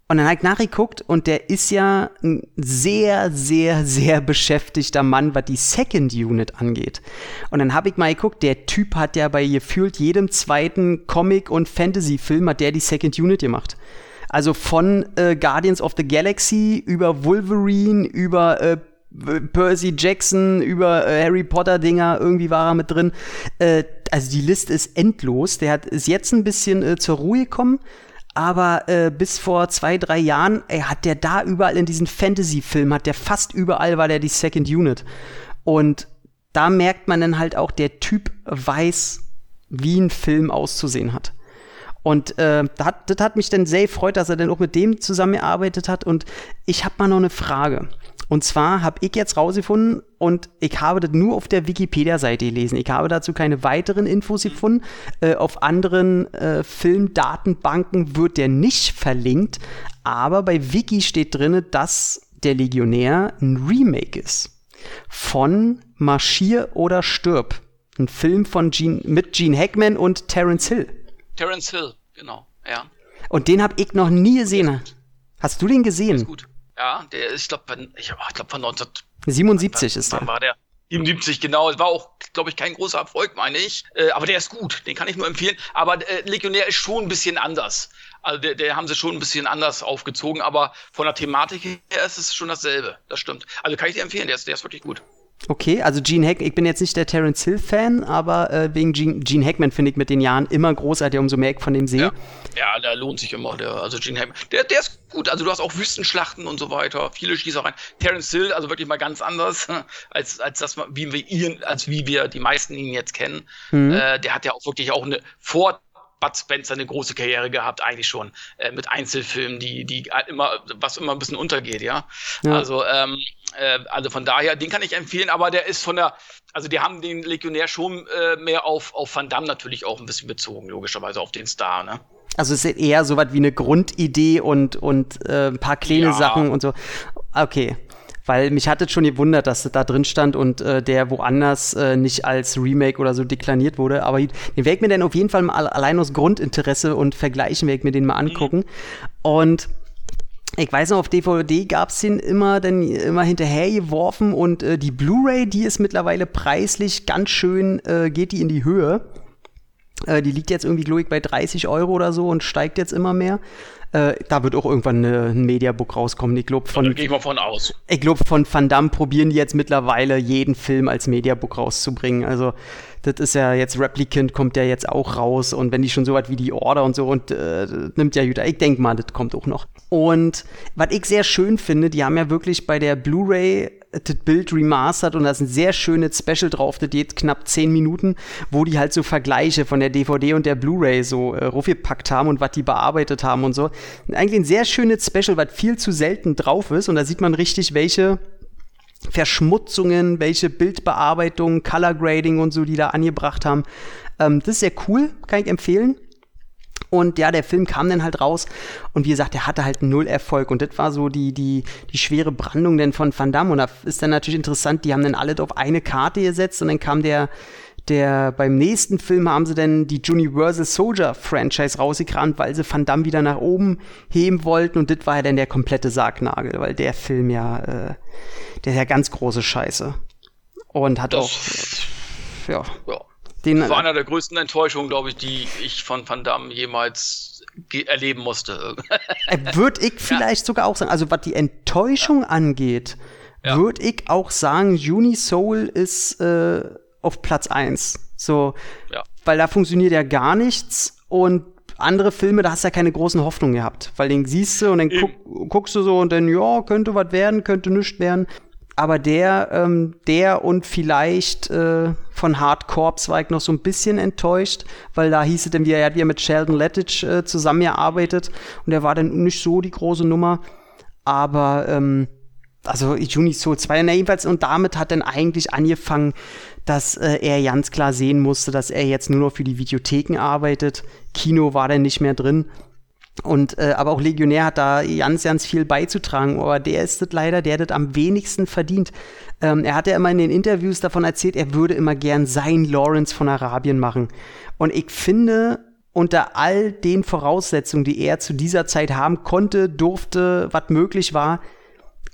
und dann habe ich nachgeguckt und der ist ja ein sehr, sehr, sehr beschäftigter Mann, was die Second Unit angeht. Und dann habe ich mal geguckt, der Typ hat ja bei gefühlt jedem zweiten Comic- und Fantasy-Film hat der die Second Unit gemacht. Also von äh, Guardians of the Galaxy über Wolverine, über äh, Percy Jackson, über äh, Harry Potter Dinger, irgendwie war er mit drin. Äh, also die Liste ist endlos. Der hat ist jetzt ein bisschen äh, zur Ruhe gekommen aber äh, bis vor zwei, drei Jahren ey, hat der da überall in diesen Fantasy-Filmen, hat der fast überall war der die Second Unit. Und da merkt man dann halt auch, der Typ weiß, wie ein Film auszusehen hat. Und äh, das, hat, das hat mich dann sehr gefreut, dass er dann auch mit dem zusammengearbeitet hat. Und ich habe mal noch eine Frage. Und zwar habe ich jetzt rausgefunden und ich habe das nur auf der Wikipedia-Seite gelesen. Ich habe dazu keine weiteren Infos gefunden. Äh, auf anderen äh, Filmdatenbanken wird der nicht verlinkt. Aber bei Wiki steht drin, dass der Legionär ein Remake ist. Von Marschier oder Stirb. Ein Film von Gene, mit Gene Hackman und Terence Hill. Terence Hill, genau, ja. Und den habe ich noch nie gesehen. Hast du den gesehen? Ist gut. Ja, der ist, ich glaube, ich, ich glaub, von 1977 ist der. War der. 77, genau. Es war auch, glaube ich, kein großer Erfolg, meine ich. Äh, aber der ist gut. Den kann ich nur empfehlen. Aber äh, Legionär ist schon ein bisschen anders. Also der, der haben sie schon ein bisschen anders aufgezogen. Aber von der Thematik her ist es schon dasselbe. Das stimmt. Also kann ich dir empfehlen. Der ist, der ist wirklich gut. Okay, also Gene Hackman, ich bin jetzt nicht der Terence Hill-Fan, aber äh, wegen Gene, Gene Hackman finde ich mit den Jahren immer großartig, umso mehr ich von dem sehe. Ja. ja, der lohnt sich immer, der, also Gene Hackman. Der, der ist gut, also du hast auch Wüstenschlachten und so weiter, viele Schießereien. Terence Hill, also wirklich mal ganz anders, als, als das, wie wir ihn, als wie wir die meisten ihn jetzt kennen. Mhm. Äh, der hat ja auch wirklich auch eine vor Bud Spencer eine große Karriere gehabt, eigentlich schon, äh, mit Einzelfilmen, die, die immer, was immer ein bisschen untergeht, ja. ja. Also, ähm, äh, also von daher, den kann ich empfehlen, aber der ist von der, also die haben den Legionär schon äh, mehr auf, auf Van Damme natürlich auch ein bisschen bezogen, logischerweise auf den Star, ne? Also es ist eher so was wie eine Grundidee und, und äh, ein paar kleine ja. Sachen und so. Okay. Weil mich hat es schon gewundert, dass das da drin stand und äh, der woanders äh, nicht als Remake oder so deklariert wurde. Aber den werde ich mir dann auf jeden Fall mal allein aus Grundinteresse und Vergleichen werde ich mir den mal angucken. Mhm. Und ich weiß noch, auf DVD gab es den immer, dann immer hinterhergeworfen und äh, die Blu-ray, die ist mittlerweile preislich ganz schön, äh, geht die in die Höhe. Äh, die liegt jetzt irgendwie, glaube ich, bei 30 Euro oder so und steigt jetzt immer mehr. Äh, da wird auch irgendwann eine, ein Mediabook rauskommen. Ich glaube von. Da gehe ich mal von aus. Ich glaube, von Van Damme probieren die jetzt mittlerweile jeden Film als Mediabook rauszubringen. Also das ist ja jetzt Replicant kommt ja jetzt auch raus und wenn die schon so was wie die Order und so und äh, nimmt ja Jüter. Ich denke mal, das kommt auch noch. Und was ich sehr schön finde, die haben ja wirklich bei der Blu-ray das Bild remastered und da ist ein sehr schönes Special drauf, das geht knapp 10 Minuten, wo die halt so Vergleiche von der DVD und der Blu-ray so äh, raufgepackt haben und was die bearbeitet haben und so. Eigentlich ein sehr schönes Special, was viel zu selten drauf ist und da sieht man richtig, welche Verschmutzungen, welche Bildbearbeitung, Color Grading und so, die da angebracht haben. Ähm, das ist sehr cool, kann ich empfehlen. Und ja, der Film kam dann halt raus und wie gesagt, der hatte halt null Erfolg und das war so die, die, die schwere Brandung denn von Van Damme und da ist dann natürlich interessant, die haben dann alle auf eine Karte gesetzt und dann kam der, der, beim nächsten Film haben sie dann die Universal Soldier Franchise rausgekramt, weil sie Van Damme wieder nach oben heben wollten und das war ja dann der komplette Sargnagel, weil der Film ja, äh, der ist ja ganz große Scheiße. Und hat das, auch, ja. ja. Den, das war einer der größten Enttäuschungen, glaube ich, die ich von Van Damme jemals erleben musste. Äh, würde ich vielleicht ja. sogar auch sagen, also was die Enttäuschung ja. angeht, würde ich auch sagen, Unisoul ist äh, auf Platz 1. So, weil da funktioniert ja gar nichts und andere Filme, da hast du ja keine großen Hoffnungen gehabt, weil den siehst du und dann guck, guckst du so und dann, ja, könnte was werden, könnte nichts werden aber der, ähm, der und vielleicht äh, von Hard Corps war ich noch so ein bisschen enttäuscht, weil da hieß es dann, er hat wieder mit Sheldon Lettich äh, zusammengearbeitet und der war dann nicht so die große Nummer. Aber ähm, also Juni Soul 2, na jedenfalls, und damit hat dann eigentlich angefangen, dass äh, er ganz klar sehen musste, dass er jetzt nur noch für die Videotheken arbeitet. Kino war dann nicht mehr drin. Und äh, aber auch Legionär hat da ganz, ganz viel beizutragen. Aber der ist das leider, der das am wenigsten verdient. Ähm, er hat ja immer in den Interviews davon erzählt, er würde immer gern sein Lawrence von Arabien machen. Und ich finde, unter all den Voraussetzungen, die er zu dieser Zeit haben konnte, durfte, was möglich war,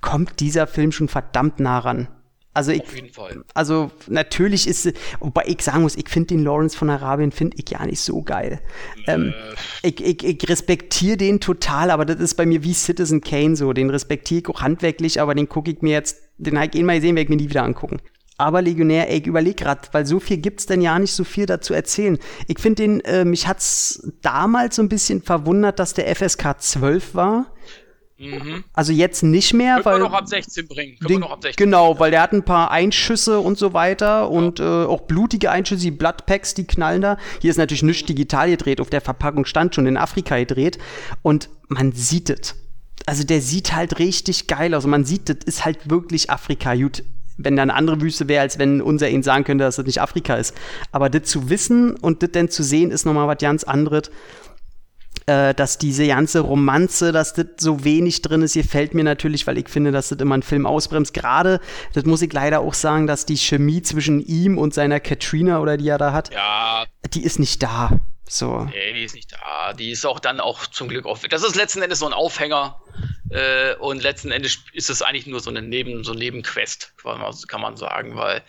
kommt dieser Film schon verdammt nah ran. Also ich, Auf jeden Fall. Also natürlich ist, wobei ich sagen muss, ich finde den Lawrence von Arabien finde ich ja nicht so geil. Ähm, äh. ich, ich, ich respektiere den total, aber das ist bei mir wie Citizen Kane so. Den respektiere ich auch handwerklich, aber den gucke ich mir jetzt, den habe ich eh mal gesehen, werde ich mir nie wieder angucken. Aber Legionär, ey, ich überleg grad, weil so viel gibt's denn ja nicht so viel dazu erzählen. Ich finde den, äh, mich hat's damals so ein bisschen verwundert, dass der FSK 12 war. Mhm. Also jetzt nicht mehr, Können weil. Wir noch ab 16 bringen. Können den, wir noch ab 16 genau, weil der hat ein paar Einschüsse und so weiter ja. und äh, auch blutige Einschüsse, die Bloodpacks, die knallen da. Hier ist natürlich nicht digital gedreht, auf der Verpackung stand schon in Afrika gedreht und man sieht es. Also der sieht halt richtig geil aus. Und man sieht, das ist halt wirklich Afrika. Gut, wenn da eine andere Wüste wäre, als wenn unser ihn sagen könnte, dass das nicht Afrika ist. Aber das zu wissen und das dann zu sehen, ist nochmal was ganz anderes äh, dass diese ganze Romanze, dass das so wenig drin ist, hier fällt mir natürlich, weil ich finde, dass das immer einen Film ausbremst. Gerade, das muss ich leider auch sagen, dass die Chemie zwischen ihm und seiner Katrina oder die er da hat, ja. die ist nicht da. So. Nee, die ist nicht da. Die ist auch dann auch zum Glück auf. Das ist letzten Endes so ein Aufhänger. Äh, und letzten Endes ist es eigentlich nur so eine Neben, so Nebenquest, kann man sagen, weil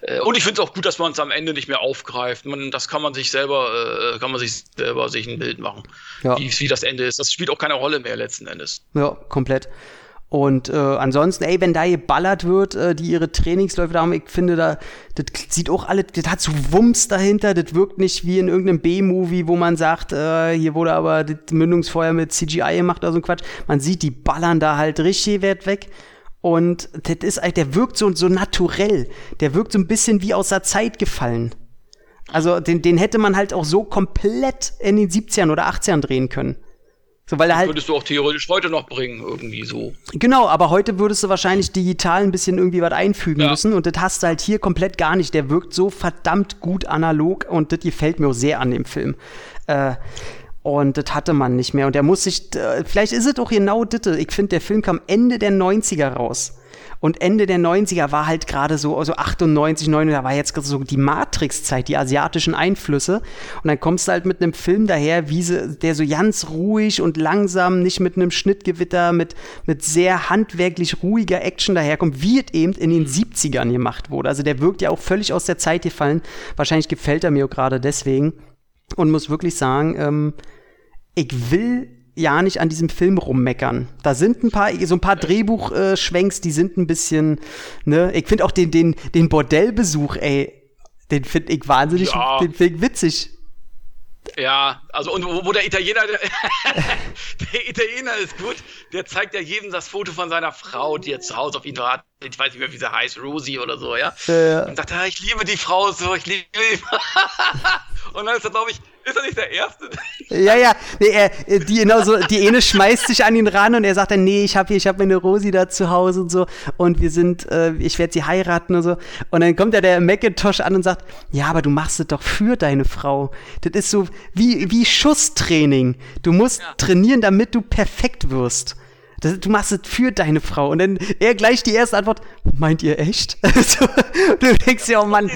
äh, und ich finde es auch gut, dass man es am Ende nicht mehr aufgreift. Man, das kann man sich selber, äh, kann man sich selber sich ein Bild machen, ja. wie, wie das Ende ist. Das spielt auch keine Rolle mehr letzten Endes. Ja, komplett. Und äh, ansonsten, ey, wenn da geballert wird, äh, die ihre Trainingsläufe da haben, ich finde, da, das sieht auch alles, das hat so Wumms dahinter, das wirkt nicht wie in irgendeinem B-Movie, wo man sagt, äh, hier wurde aber das Mündungsfeuer mit CGI gemacht oder so ein Quatsch. Man sieht, die ballern da halt richtig wert weg. Und das ist, der wirkt so, so naturell. Der wirkt so ein bisschen wie aus der Zeit gefallen. Also den, den hätte man halt auch so komplett in den 70ern oder 80ern drehen können. So, weil das halt, würdest du auch theoretisch heute noch bringen, irgendwie so. Genau, aber heute würdest du wahrscheinlich digital ein bisschen irgendwie was einfügen ja. müssen und das hast du halt hier komplett gar nicht. Der wirkt so verdammt gut analog und das gefällt mir auch sehr an dem Film. Äh, und das hatte man nicht mehr. Und der muss sich, äh, vielleicht ist es doch genau das. Ich finde, der Film kam Ende der 90er raus. Und Ende der 90er war halt gerade so, also 98, 99, da war jetzt so die Matrix-Zeit, die asiatischen Einflüsse. Und dann kommst du halt mit einem Film daher, wie sie, der so ganz ruhig und langsam, nicht mit einem Schnittgewitter, mit, mit sehr handwerklich ruhiger Action daherkommt, wie es eben in den 70ern gemacht wurde. Also der wirkt ja auch völlig aus der Zeit gefallen. Wahrscheinlich gefällt er mir gerade deswegen. Und muss wirklich sagen, ähm, ich will ja nicht an diesem Film rummeckern. Da sind ein paar, so ein paar Drehbuchschwenks, die sind ein bisschen, ne, ich finde auch den, den, den Bordellbesuch, ey, den finde ich wahnsinnig, ja. den finde ich witzig. Ja, also und wo, wo der Italiener, der, der, Italiener ist gut, der zeigt ja jedem das Foto von seiner Frau, die jetzt zu Hause auf ihn wartet. Ich weiß nicht mehr, wie sie heißt, Rosie oder so, ja. ja, ja. Und sagt, ah, ich liebe die Frau so, ich liebe die. und dann ist er, glaube ich, ist er nicht der Erste? Ja, ja. Nee, er, die, genau so, die Ene schmeißt sich an ihn ran und er sagt dann, nee, ich habe hier, ich habe meine Rosi da zu Hause und so und wir sind, äh, ich werde sie heiraten und so. Und dann kommt ja der Macintosh an und sagt, ja, aber du machst es doch für deine Frau. Das ist so wie, wie Schusstraining. Du musst ja. trainieren, damit du perfekt wirst. Das, du machst es für deine Frau. Und dann er gleich die erste Antwort, meint ihr echt? du denkst ja, oh Mann,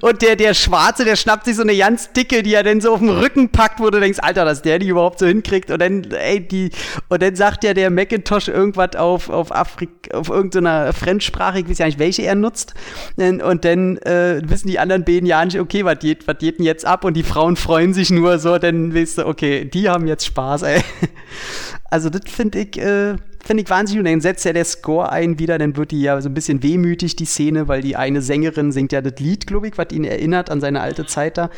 und der, der Schwarze, der schnappt sich so eine ganz dicke, die er dann so auf den Rücken packt, wo du denkst, Alter, dass der die überhaupt so hinkriegt. Und dann, ey, die, und dann sagt ja der Macintosh irgendwas auf, auf Afrik, auf irgendeiner Fremdsprache, ich weiß ja nicht, welche er nutzt. Und dann äh, wissen die anderen beiden ja nicht, okay, was geht, was geht denn jetzt ab? Und die Frauen freuen sich nur so, dann weißt du, okay, die haben jetzt Spaß, ey. Also, das finde ich, äh, finde ich wahnsinnig. Und dann setzt ja der Score ein wieder, dann wird die ja so ein bisschen wehmütig, die Szene, weil die eine Sängerin singt ja das Lied, glaube ich, was ihn erinnert an seine alte Zeit da.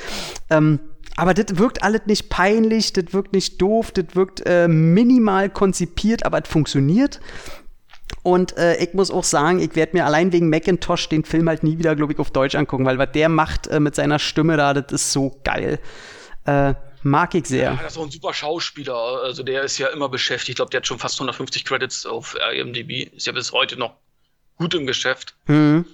Ähm, aber das wirkt alles nicht peinlich, das wirkt nicht doof, das wirkt äh, minimal konzipiert, aber es funktioniert. Und äh, ich muss auch sagen, ich werde mir allein wegen Macintosh den Film halt nie wieder, glaube ich, auf Deutsch angucken, weil was der macht äh, mit seiner Stimme da, das ist so geil. Äh, Mag ich sehr. Ja, das ist auch ein super Schauspieler. Also der ist ja immer beschäftigt. Ich glaube, der hat schon fast 150 Credits auf IMDb. Ist ja bis heute noch gut im Geschäft. Mhm.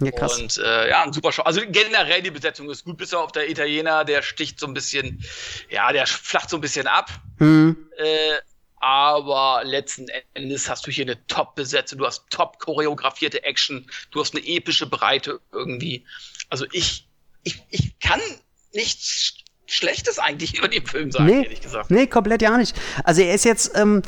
Ja, krass. Und äh, ja, ein super Show. Also generell die Besetzung ist gut, bis auf der Italiener, der sticht so ein bisschen, ja, der flacht so ein bisschen ab. Mhm. Äh, aber letzten Endes hast du hier eine Top-Besetzung, du hast top choreografierte Action, du hast eine epische Breite irgendwie. Also ich, ich, ich kann nichts Schlechtes eigentlich über den Film sagen, nee, ehrlich gesagt. Nee, komplett ja nicht. Also er ist jetzt, ähm,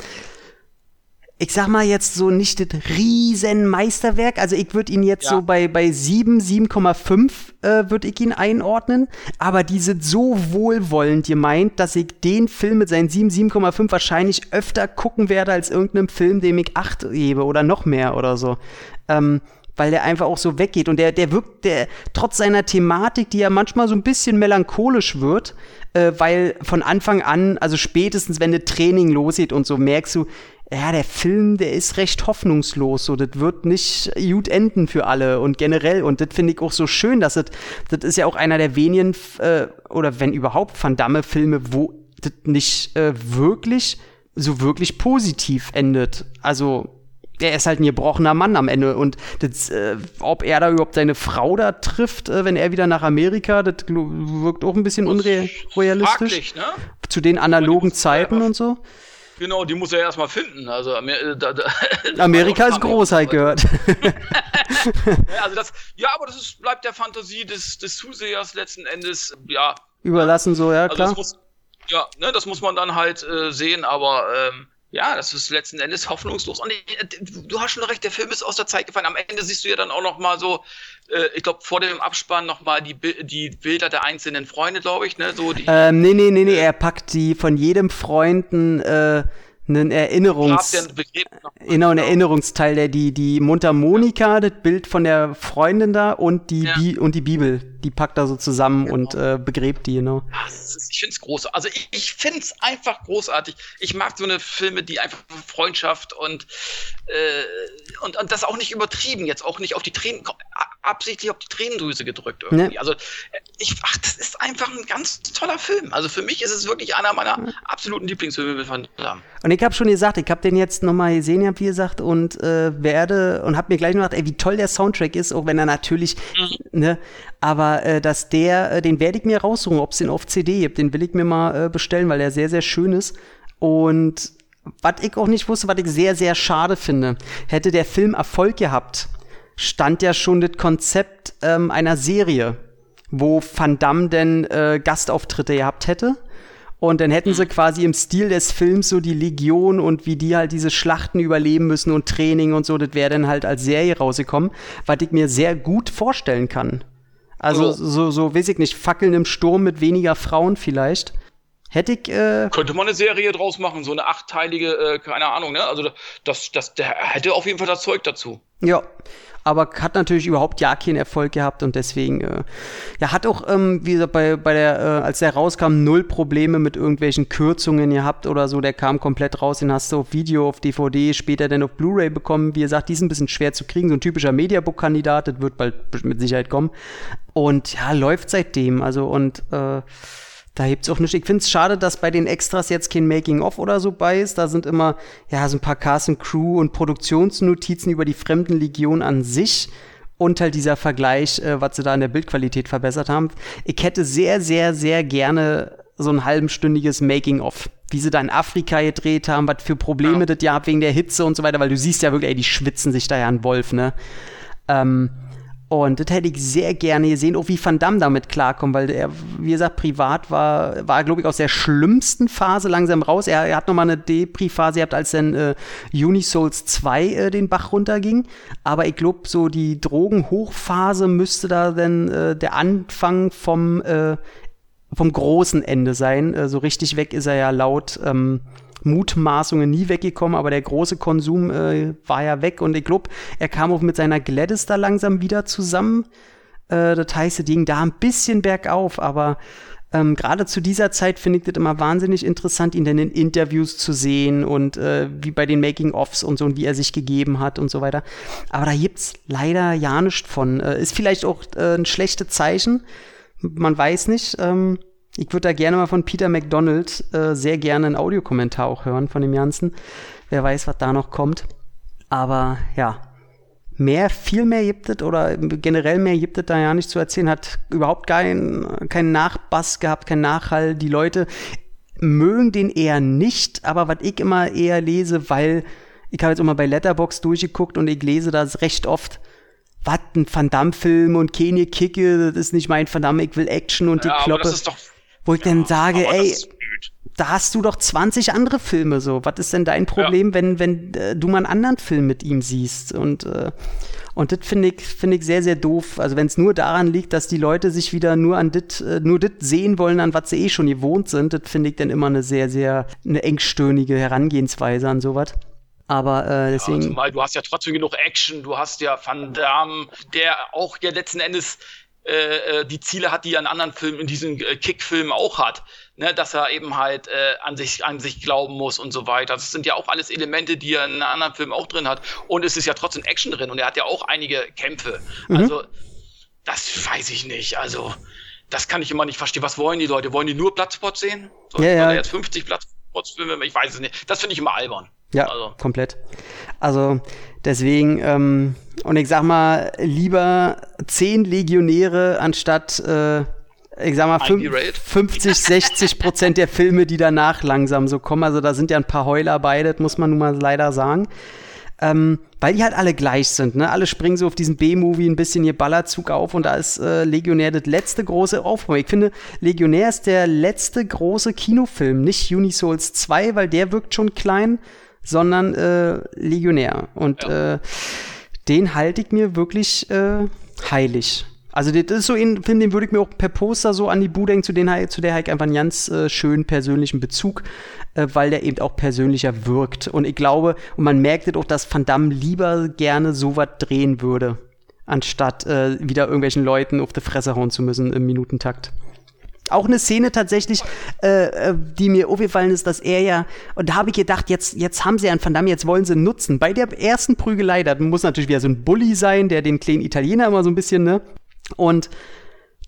ich sag mal jetzt so nicht das riesen Meisterwerk. Also ich würde ihn jetzt ja. so bei, bei 7, 7,5 äh, würde ich ihn einordnen. Aber die sind so wohlwollend gemeint, dass ich den Film mit seinen 7, 7,5 wahrscheinlich öfter gucken werde als irgendeinem Film, dem ich 8 gebe oder noch mehr oder so. Ähm, weil der einfach auch so weggeht. Und der, der wirkt, der, trotz seiner Thematik, die ja manchmal so ein bisschen melancholisch wird, äh, weil von Anfang an, also spätestens wenn der Training losgeht und so, merkst du, ja, der Film, der ist recht hoffnungslos, so, das wird nicht gut enden für alle. Und generell, und das finde ich auch so schön, dass das, das ist ja auch einer der wenigen, äh, oder wenn überhaupt Van Damme-Filme, wo das nicht äh, wirklich, so wirklich positiv endet. Also, er ist halt ein gebrochener Mann am Ende. Und das, äh, ob er da überhaupt seine Frau da trifft, äh, wenn er wieder nach Amerika, das wirkt auch ein bisschen unrealistisch. Ne? Zu den analogen Zeiten und so. Genau, die muss er erstmal finden. Also Amer äh, da, da, Amerika ist groß, halt gehört. ja, also das, ja, aber das ist, bleibt der Fantasie des, des Zusehers letzten Endes, ja. Überlassen so, ja, also klar. Muss, ja, ne, das muss man dann halt äh, sehen, aber ähm, ja, das ist letzten Endes hoffnungslos. Und äh, du hast schon recht, der Film ist aus der Zeit gefallen. Am Ende siehst du ja dann auch noch mal so, äh, ich glaube, vor dem Abspann noch mal die, die Bilder der einzelnen Freunde, glaube ich, ne? So die, ähm, nee, nee, nee, nee, er packt die von jedem Freunden äh, einen Erinnerungs genau ein Erinnerungsteil der die die Mundharmonika das Bild von der Freundin da und die ja. Bi und die Bibel die packt da so zusammen genau. und äh, begräbt die genau ist, ich finde es großartig also ich, ich finde es einfach großartig ich mag so eine Filme die einfach Freundschaft und äh, und, und das auch nicht übertrieben jetzt auch nicht auf die Tränen absichtlich auf die Tränendrüse gedrückt irgendwie ja. also ich ach das ist einfach ein ganz toller Film also für mich ist es wirklich einer meiner ja. absoluten Lieblingsfilme Van Damme und ich habe schon gesagt, ich habe den jetzt nochmal gesehen, ja, wie gesagt, und äh, werde und habe mir gleich gedacht, ey, wie toll der Soundtrack ist, auch wenn er natürlich, mhm. ne, aber äh, dass der, äh, den werde ich mir raussuchen, ob es den auf CD gibt, den will ich mir mal äh, bestellen, weil der sehr, sehr schön ist. Und was ich auch nicht wusste, was ich sehr, sehr schade finde, hätte der Film Erfolg gehabt, stand ja schon das Konzept ähm, einer Serie, wo Van Damme denn äh, Gastauftritte gehabt hätte. Und dann hätten sie quasi im Stil des Films so die Legion und wie die halt diese Schlachten überleben müssen und Training und so, das wäre dann halt als Serie rausgekommen, was ich mir sehr gut vorstellen kann. Also oh. so, so, weiß ich nicht, Fackeln im Sturm mit weniger Frauen vielleicht. Hätte ich. Äh Könnte man eine Serie draus machen, so eine achtteilige, äh, keine Ahnung, ne? Also das, das, der hätte auf jeden Fall das Zeug dazu. Ja. Aber hat natürlich überhaupt ja keinen Erfolg gehabt und deswegen, äh, ja, hat auch, ähm, wie gesagt, bei, bei der, äh, als der rauskam, null Probleme mit irgendwelchen Kürzungen gehabt oder so. Der kam komplett raus, den hast du auf Video, auf DVD, später dann auf Blu-ray bekommen. Wie gesagt, die ist ein bisschen schwer zu kriegen, so ein typischer Mediabook-Kandidat, das wird bald mit Sicherheit kommen. Und ja, läuft seitdem. Also und äh, da hebt's auch nicht. Ich find's schade, dass bei den Extras jetzt kein Making-of oder so bei ist. Da sind immer, ja, so ein paar Cast and Crew und Produktionsnotizen über die Fremdenlegion an sich und halt dieser Vergleich, äh, was sie da in der Bildqualität verbessert haben. Ich hätte sehr, sehr, sehr gerne so ein halbstündiges Making-of. Wie sie da in Afrika gedreht haben, was für Probleme ja. das ja wegen der Hitze und so weiter, weil du siehst ja wirklich, ey, die schwitzen sich da ja an Wolf, ne? Ähm, und das hätte ich sehr gerne gesehen, auch wie Van Damme damit klarkommt, weil er, wie gesagt, privat war, war glaube ich, aus der schlimmsten Phase langsam raus. Er, er hat nochmal eine Depri-Phase gehabt, als dann äh, Unisouls 2 äh, den Bach runterging. Aber ich glaube, so die Drogenhochphase müsste da dann äh, der Anfang vom, äh, vom großen Ende sein. Äh, so richtig weg ist er ja laut ähm, Mutmaßungen nie weggekommen, aber der große Konsum äh, war ja weg und ich glaube, er kam auch mit seiner Gladys da langsam wieder zusammen. Äh, das heißt, es ging da ein bisschen bergauf, aber ähm, gerade zu dieser Zeit finde ich das immer wahnsinnig interessant, ihn dann in Interviews zu sehen und äh, wie bei den Making-ofs und so und wie er sich gegeben hat und so weiter. Aber da gibt's leider ja nichts von. Äh, ist vielleicht auch äh, ein schlechtes Zeichen. Man weiß nicht. Ähm, ich würde da gerne mal von Peter McDonald äh, sehr gerne einen Audiokommentar auch hören von dem Ganzen. Wer weiß, was da noch kommt. Aber ja, mehr, viel mehr gibt es oder generell mehr gibt es da ja nicht zu erzählen. Hat überhaupt keinen kein Nachbass gehabt, keinen Nachhall. Die Leute mögen den eher nicht, aber was ich immer eher lese, weil ich habe jetzt auch mal bei Letterbox durchgeguckt und ich lese das recht oft was, ein Van Damme-Film und keine Kicke, das ist nicht mein Van Damme, ich will Action und die ja, Kloppe. Aber das ist doch wo ich ja, dann sage, ey, da hast du doch 20 andere Filme so. Was ist denn dein Problem, ja. wenn, wenn äh, du mal einen anderen Film mit ihm siehst? Und, äh, und das finde ich, finde ich sehr, sehr doof. Also wenn es nur daran liegt, dass die Leute sich wieder nur an dit, äh, nur das sehen wollen, an was sie eh schon gewohnt sind, das finde ich dann immer eine sehr, sehr eine engstirnige Herangehensweise an sowas. Aber äh, deswegen. Ja, zumal du hast ja trotzdem genug Action, du hast ja Van Damme, der auch ja letzten Endes äh, äh, die Ziele hat, die er in anderen Filmen, in diesen äh, Kick-Filmen auch hat. Ne, dass er eben halt äh, an sich an sich glauben muss und so weiter. Das sind ja auch alles Elemente, die er in anderen Filmen auch drin hat. Und es ist ja trotzdem Action drin und er hat ja auch einige Kämpfe. Mhm. Also das weiß ich nicht. Also das kann ich immer nicht verstehen. Was wollen die Leute? Wollen die nur Platzspots sehen? Sollte ja, ja. jetzt 50 Platzspots filmen? Ich weiß es nicht. Das finde ich immer albern. Ja, also. komplett. Also deswegen, ähm, und ich sag mal, lieber zehn Legionäre anstatt, äh, ich sag mal, 50, 60 Prozent der Filme, die danach langsam so kommen. Also da sind ja ein paar Heuler bei, das muss man nun mal leider sagen. Ähm, weil die halt alle gleich sind, ne? Alle springen so auf diesen B-Movie ein bisschen ihr Ballerzug auf und da ist äh, Legionär das letzte große Aufbau. Ich finde, Legionär ist der letzte große Kinofilm, nicht Unisouls 2, weil der wirkt schon klein, sondern äh, Legionär. Und ja. äh, den halte ich mir wirklich äh, heilig. Also das ist so ein Film, den würde ich mir auch per Poster so an die Bude hängen, zu, den, zu der habe ich einfach einen ganz äh, schönen persönlichen Bezug, äh, weil der eben auch persönlicher wirkt. Und ich glaube, und man merkt auch, dass Van Damme lieber gerne sowas drehen würde, anstatt äh, wieder irgendwelchen Leuten auf die Fresse hauen zu müssen im Minutentakt. Auch eine Szene tatsächlich, äh, äh, die mir aufgefallen ist, dass er ja, und da habe ich gedacht, jetzt, jetzt haben sie einen Van Damme, jetzt wollen sie nutzen. Bei der ersten Prügelei, da muss natürlich wieder so ein Bully sein, der den kleinen Italiener immer so ein bisschen, ne? Und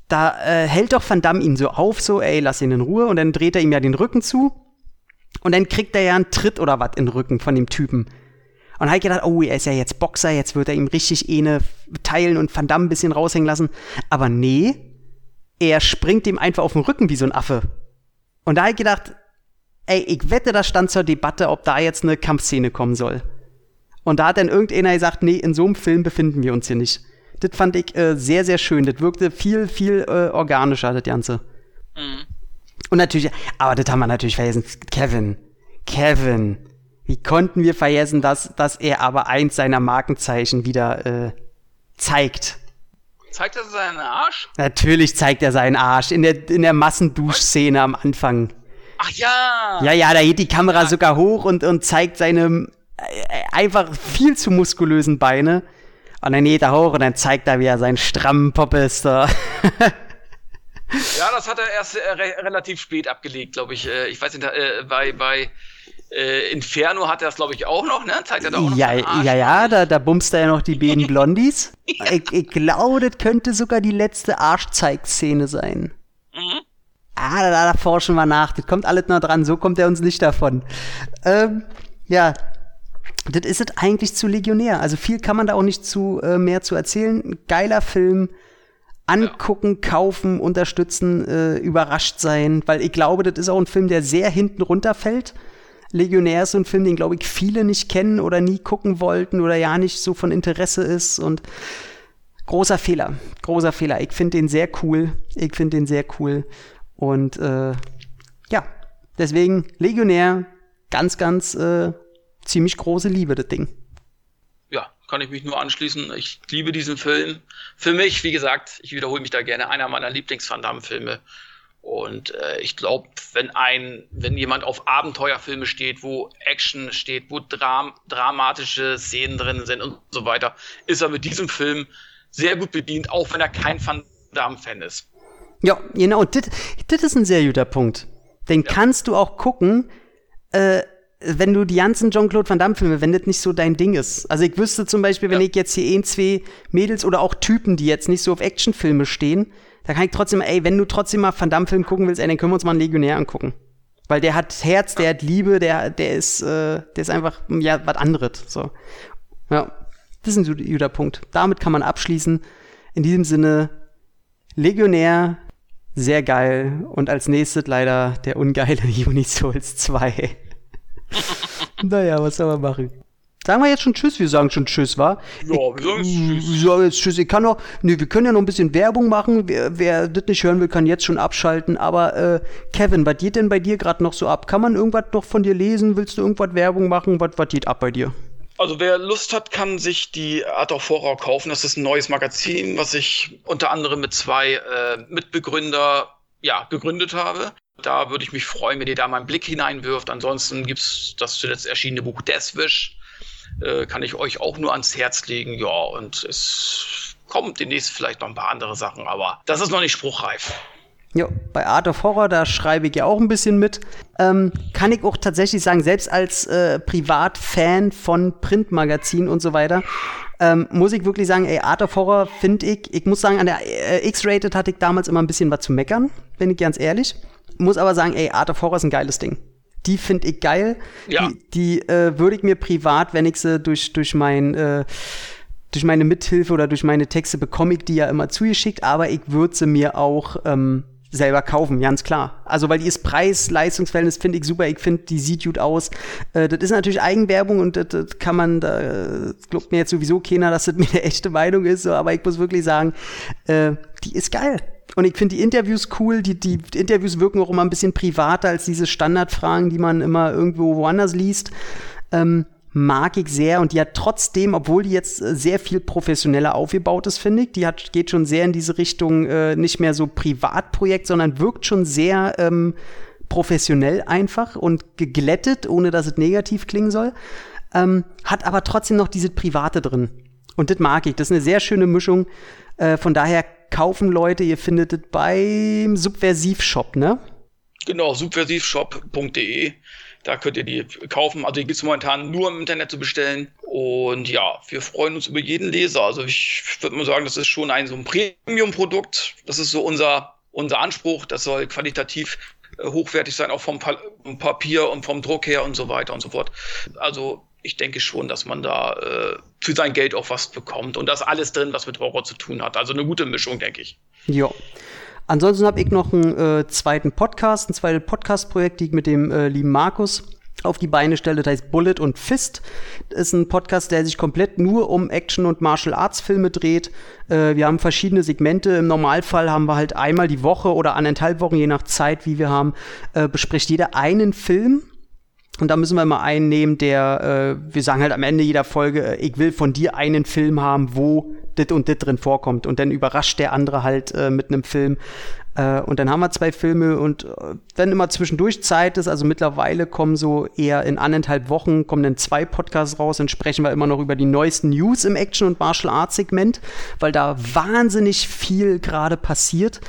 da äh, hält doch Van Damme ihn so auf, so, ey, lass ihn in Ruhe, und dann dreht er ihm ja den Rücken zu. Und dann kriegt er ja einen Tritt oder was in den Rücken von dem Typen. Und habe ich gedacht, oh, er ist ja jetzt Boxer, jetzt wird er ihm richtig eine teilen und Van Damme ein bisschen raushängen lassen. Aber nee, er springt ihm einfach auf den Rücken wie so ein Affe. Und da habe ich gedacht, ey, ich wette, das stand zur Debatte, ob da jetzt eine Kampfszene kommen soll. Und da hat dann irgendeiner gesagt, nee, in so einem Film befinden wir uns hier nicht. Das fand ich äh, sehr, sehr schön. Das wirkte viel, viel äh, organischer, das Ganze. Mhm. Und natürlich, aber das haben wir natürlich vergessen. Kevin. Kevin. Wie konnten wir vergessen, dass, dass er aber eins seiner Markenzeichen wieder äh, zeigt? Zeigt er seinen Arsch? Natürlich zeigt er seinen Arsch. In der, in der Massenduschszene am Anfang. Ach ja! Ja, ja, da geht die Kamera ja. sogar hoch und, und zeigt seine äh, einfach viel zu muskulösen Beine. Und dann geht er hoch und dann zeigt er, wie er seinen strammen Poppes da. ja, das hat er erst äh, re relativ spät abgelegt, glaube ich. Äh, ich weiß nicht, äh, bei, bei äh, Inferno hat er das, glaube ich, auch noch, ne? Zeigt er da auch noch Ja, ja, ja, da, da bumst er ja noch die beiden Blondies. ja. ich, ich glaube, das könnte sogar die letzte Arschzeigszene sein. Mhm. Ah, da, da forschen wir nach. Das kommt alles noch dran. So kommt er uns nicht davon. Ähm, ja, das ist es eigentlich zu Legionär. Also viel kann man da auch nicht zu äh, mehr zu erzählen. Geiler Film. Angucken, ja. kaufen, unterstützen, äh, überrascht sein, weil ich glaube, das ist auch ein Film, der sehr hinten runterfällt. Legionär ist ein Film, den glaube ich viele nicht kennen oder nie gucken wollten oder ja nicht so von Interesse ist und großer Fehler, großer Fehler. Ich finde den sehr cool, ich finde den sehr cool und äh, ja, deswegen Legionär, ganz, ganz äh, ziemlich große Liebe, das Ding. Ja, kann ich mich nur anschließen. Ich liebe diesen Film. Für mich, wie gesagt, ich wiederhole mich da gerne, einer meiner Lieblings-Van Damme-Filme. Und äh, ich glaube, wenn ein, wenn jemand auf Abenteuerfilme steht, wo Action steht, wo Dram dramatische Szenen drin sind und so weiter, ist er mit diesem Film sehr gut bedient, auch wenn er kein Van Damme-Fan ist. Ja, genau, das ist ein sehr guter Punkt. Den ja. kannst du auch gucken, äh, wenn du die ganzen Jean-Claude Van Damme-Filme, wenn das nicht so dein Ding ist. Also ich wüsste zum Beispiel, wenn ja. ich jetzt hier ein, zwei Mädels oder auch Typen, die jetzt nicht so auf Actionfilme stehen, da kann ich trotzdem, ey, wenn du trotzdem mal Van Damme-Film gucken willst, ey, dann können wir uns mal einen Legionär angucken. Weil der hat Herz, der hat Liebe, der, der ist, äh, der ist einfach, ja, was anderes. So. Ja, das ist ein guter Punkt. Damit kann man abschließen. In diesem Sinne, Legionär, sehr geil. Und als nächstes leider der ungeile Unisouls 2. naja, was soll man machen? Sagen wir jetzt schon Tschüss, wir sagen schon Tschüss, wa? Ja, wir sagen Tschüss. Wir sagen jetzt Tschüss. Ich kann noch, nee, wir können ja noch ein bisschen Werbung machen. Wer, wer das nicht hören will, kann jetzt schon abschalten. Aber äh, Kevin, was geht denn bei dir gerade noch so ab? Kann man irgendwas noch von dir lesen? Willst du irgendwas Werbung machen? Was, was geht ab bei dir? Also wer Lust hat, kann sich die Art of Horror kaufen. Das ist ein neues Magazin, was ich unter anderem mit zwei äh, Mitbegründer ja, gegründet habe. Da würde ich mich freuen, wenn ihr da mal einen Blick hineinwirft. Ansonsten gibt es das zuletzt erschienene Buch Deathwish. Äh, kann ich euch auch nur ans Herz legen. Ja, und es kommt demnächst vielleicht noch ein paar andere Sachen, aber das ist noch nicht spruchreif. Ja, bei Art of Horror, da schreibe ich ja auch ein bisschen mit. Ähm, kann ich auch tatsächlich sagen, selbst als äh, Privatfan von Printmagazinen und so weiter, ähm, muss ich wirklich sagen, ey, Art of Horror finde ich, ich muss sagen, an der äh, X-Rated hatte ich damals immer ein bisschen was zu meckern, bin ich ganz ehrlich muss aber sagen, ey, Art of Horror ist ein geiles Ding. Die finde ich geil. Ja. Die, die äh, würde ich mir privat, wenn ich sie durch, durch mein äh, durch meine Mithilfe oder durch meine Texte bekomme ich die ja immer zugeschickt, aber ich würde sie mir auch ähm, selber kaufen, ganz klar. Also, weil die ist Preis-Leistungsverhältnis finde ich super. Ich finde, die sieht gut aus. Äh, das ist natürlich Eigenwerbung und das, das kann man, da äh, glaubt mir jetzt sowieso keiner, dass das mir eine echte Meinung ist, so, aber ich muss wirklich sagen, äh, die ist geil. Und ich finde die Interviews cool. Die, die Interviews wirken auch immer ein bisschen privater als diese Standardfragen, die man immer irgendwo woanders liest. Ähm, mag ich sehr und die hat trotzdem, obwohl die jetzt äh, sehr viel professioneller aufgebaut ist, finde ich, die hat, geht schon sehr in diese Richtung, äh, nicht mehr so Privatprojekt, sondern wirkt schon sehr ähm, professionell einfach und geglättet, ohne dass es negativ klingen soll, ähm, hat aber trotzdem noch diese Private drin. Und das mag ich. Das ist eine sehr schöne Mischung. Äh, von daher kaufen Leute, ihr findet es beim Subversiv-Shop, ne? Genau, subversivshop.de. Da könnt ihr die kaufen. Also die gibt es momentan nur im Internet zu bestellen. Und ja, wir freuen uns über jeden Leser. Also ich würde mal sagen, das ist schon ein so ein Premium-Produkt. Das ist so unser, unser Anspruch. Das soll qualitativ äh, hochwertig sein, auch vom pa Papier und vom Druck her und so weiter und so fort. Also ich denke schon, dass man da äh, für sein Geld auch was bekommt. Und da ist alles drin, was mit Horror zu tun hat. Also eine gute Mischung, denke ich. Ja. Ansonsten habe ich noch einen äh, zweiten Podcast, ein zweites Podcast-Projekt, die ich mit dem äh, lieben Markus auf die Beine stelle. Das heißt Bullet und Fist. Das ist ein Podcast, der sich komplett nur um Action- und Martial Arts Filme dreht. Äh, wir haben verschiedene Segmente. Im Normalfall haben wir halt einmal die Woche oder anderthalb Wochen, je nach Zeit, wie wir haben, äh, bespricht jeder einen Film. Und da müssen wir mal einen nehmen, der, äh, wir sagen halt am Ende jeder Folge, äh, ich will von dir einen Film haben, wo dit und dit drin vorkommt. Und dann überrascht der andere halt äh, mit einem Film. Äh, und dann haben wir zwei Filme und äh, wenn immer zwischendurch Zeit ist, also mittlerweile kommen so eher in anderthalb Wochen, kommen dann zwei Podcasts raus, dann sprechen wir immer noch über die neuesten News im Action- und Martial Arts Segment, weil da wahnsinnig viel gerade passiert,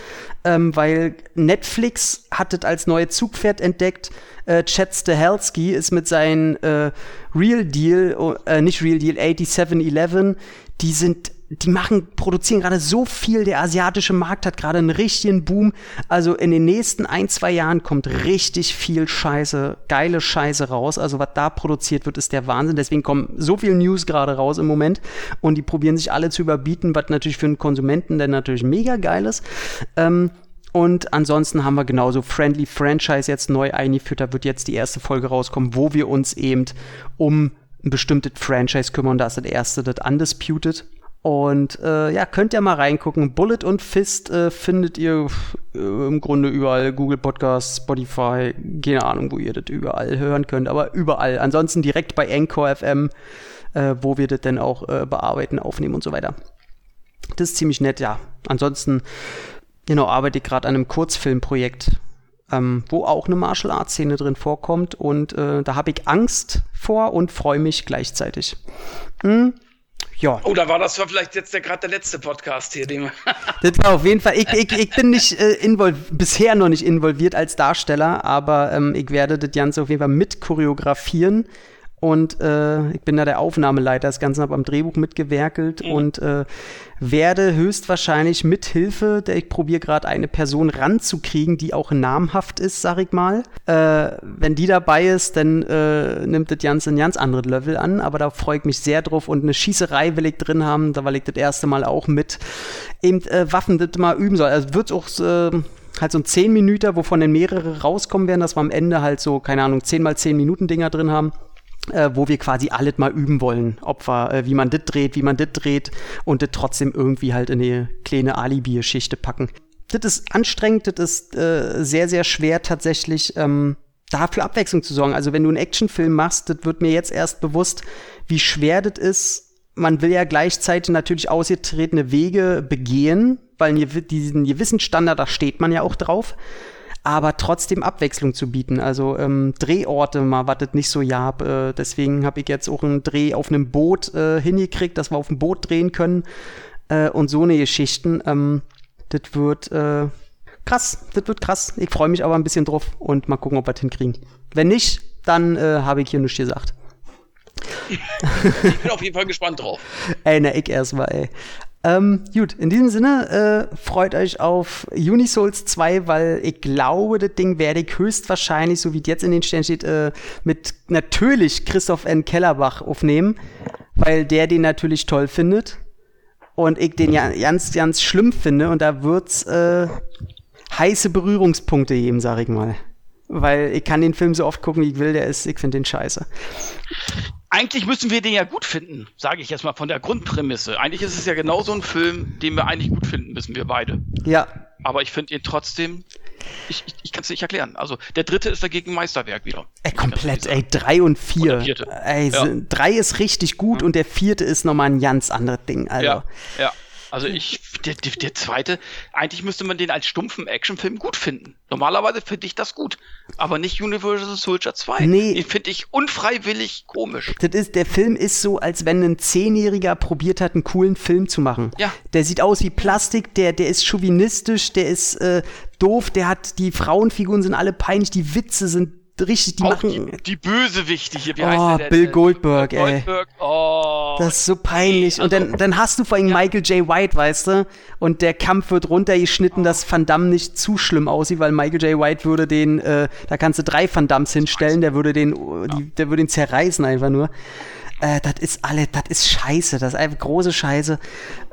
ähm, weil Netflix hat es als neue Zugpferd entdeckt. Äh, Chad Stahelski ist mit seinem äh, Real Deal, äh, nicht Real Deal, 8711, die sind die machen, produzieren gerade so viel. Der asiatische Markt hat gerade einen richtigen Boom. Also in den nächsten ein, zwei Jahren kommt richtig viel Scheiße, geile Scheiße raus. Also was da produziert wird, ist der Wahnsinn. Deswegen kommen so viel News gerade raus im Moment. Und die probieren sich alle zu überbieten, was natürlich für einen Konsumenten dann natürlich mega geil ist. Ähm, und ansonsten haben wir genauso Friendly Franchise jetzt neu eingeführt. Da wird jetzt die erste Folge rauskommen, wo wir uns eben um ein bestimmtes Franchise kümmern. Da ist das erste, das Undisputed. Und äh, ja, könnt ihr mal reingucken. Bullet und Fist äh, findet ihr äh, im Grunde überall. Google Podcasts, Spotify, keine Ahnung, wo ihr das überall hören könnt, aber überall. Ansonsten direkt bei Anchor FM, äh, wo wir das dann auch äh, bearbeiten, aufnehmen und so weiter. Das ist ziemlich nett, ja. Ansonsten, genau, arbeite ich gerade an einem Kurzfilmprojekt, ähm, wo auch eine Martial Arts Szene drin vorkommt. Und äh, da habe ich Angst vor und freue mich gleichzeitig. Hm ja. Oh, da war das war vielleicht jetzt gerade der letzte Podcast hier, den Das war auf jeden Fall. Ich, ich, ich bin nicht äh, bisher noch nicht involviert als Darsteller, aber ähm, ich werde das Ganze auf jeden Fall mit choreografieren und äh, ich bin da der Aufnahmeleiter. Das Ganze habe am Drehbuch mitgewerkelt mhm. und äh, werde höchstwahrscheinlich mit Hilfe, der ich probiere gerade eine Person ranzukriegen, die auch namhaft ist, sag ich mal. Äh, wenn die dabei ist, dann äh, nimmt das Ganze ein ganz anderes Level an, aber da freue ich mich sehr drauf und eine Schießerei will ich drin haben, da weil ich das erste Mal auch mit eben äh, Waffen das mal üben soll. Also wird auch äh, halt so ein 10 Minuten, wovon dann mehrere rauskommen werden, dass wir am Ende halt so, keine Ahnung, 10 mal 10 Minuten Dinger drin haben äh, wo wir quasi alles mal üben wollen. Ob wir, äh, wie man das dreht, wie man das dreht und das trotzdem irgendwie halt in eine kleine Alibi-Geschichte packen. Das ist anstrengend, das ist äh, sehr, sehr schwer tatsächlich. Ähm, dafür Abwechslung zu sorgen. Also wenn du einen Actionfilm machst, das wird mir jetzt erst bewusst, wie schwer das ist. Man will ja gleichzeitig natürlich ausgetretene Wege begehen, weil diesen gewissen Standard, da steht man ja auch drauf aber trotzdem Abwechslung zu bieten. Also ähm, Drehorte mal, was das nicht so gab. Äh, deswegen habe ich jetzt auch einen Dreh auf einem Boot äh, hingekriegt, dass wir auf dem Boot drehen können äh, und so eine Geschichten. Ähm, das wird äh, krass, das wird krass. Ich freue mich aber ein bisschen drauf und mal gucken, ob wir das hinkriegen. Wenn nicht, dann äh, habe ich hier nichts gesagt. ich bin auf jeden Fall gespannt drauf. Ey, na, ich erstmal, ey. Ähm, gut, in diesem Sinne, äh, freut euch auf Unisouls 2, weil ich glaube, das Ding werde ich höchstwahrscheinlich, so wie es jetzt in den Sternen steht, äh, mit natürlich Christoph N. Kellerbach aufnehmen, weil der den natürlich toll findet und ich den ja ganz, ganz schlimm finde und da wird's äh, heiße Berührungspunkte geben, sag ich mal. Weil ich kann den Film so oft gucken, wie ich will, der ist, ich finde den scheiße eigentlich müssen wir den ja gut finden, sage ich jetzt mal von der Grundprämisse. Eigentlich ist es ja genau so ein Film, den wir eigentlich gut finden müssen, wir beide. Ja. Aber ich finde ihn trotzdem, ich, ich, ich kann es nicht erklären. Also der dritte ist dagegen Meisterwerk wieder. Ey, komplett, ey, drei und vier. Und. Ey, ja. drei ist richtig gut mhm. und der vierte ist nochmal ein ganz anderes Ding. Also. Ja, ja. Also ich, der, der, der, zweite, eigentlich müsste man den als stumpfen Actionfilm gut finden. Normalerweise finde ich das gut, aber nicht Universal Soldier 2. Nee. Den finde ich unfreiwillig komisch. Das ist, der Film ist so, als wenn ein Zehnjähriger probiert hat, einen coolen Film zu machen. Ja. Der sieht aus wie Plastik, der, der ist chauvinistisch, der ist äh, doof, der hat, die Frauenfiguren sind alle peinlich, die Witze sind richtig, die Auch machen. Die, die Bösewichte hier, wie oh, heißt der? Bill der, Goldberg, ey. Goldberg, oh. Das ist so peinlich. Und dann, also dann hast du vor allem ja. Michael J. White, weißt du? Und der Kampf wird runtergeschnitten, dass Van Damme nicht zu schlimm aussieht, weil Michael J. White würde den, äh, da kannst du drei Van Dammes hinstellen, der würde den, die, der würde ihn zerreißen einfach nur. Äh, das ist alle, das ist scheiße, das ist einfach große Scheiße.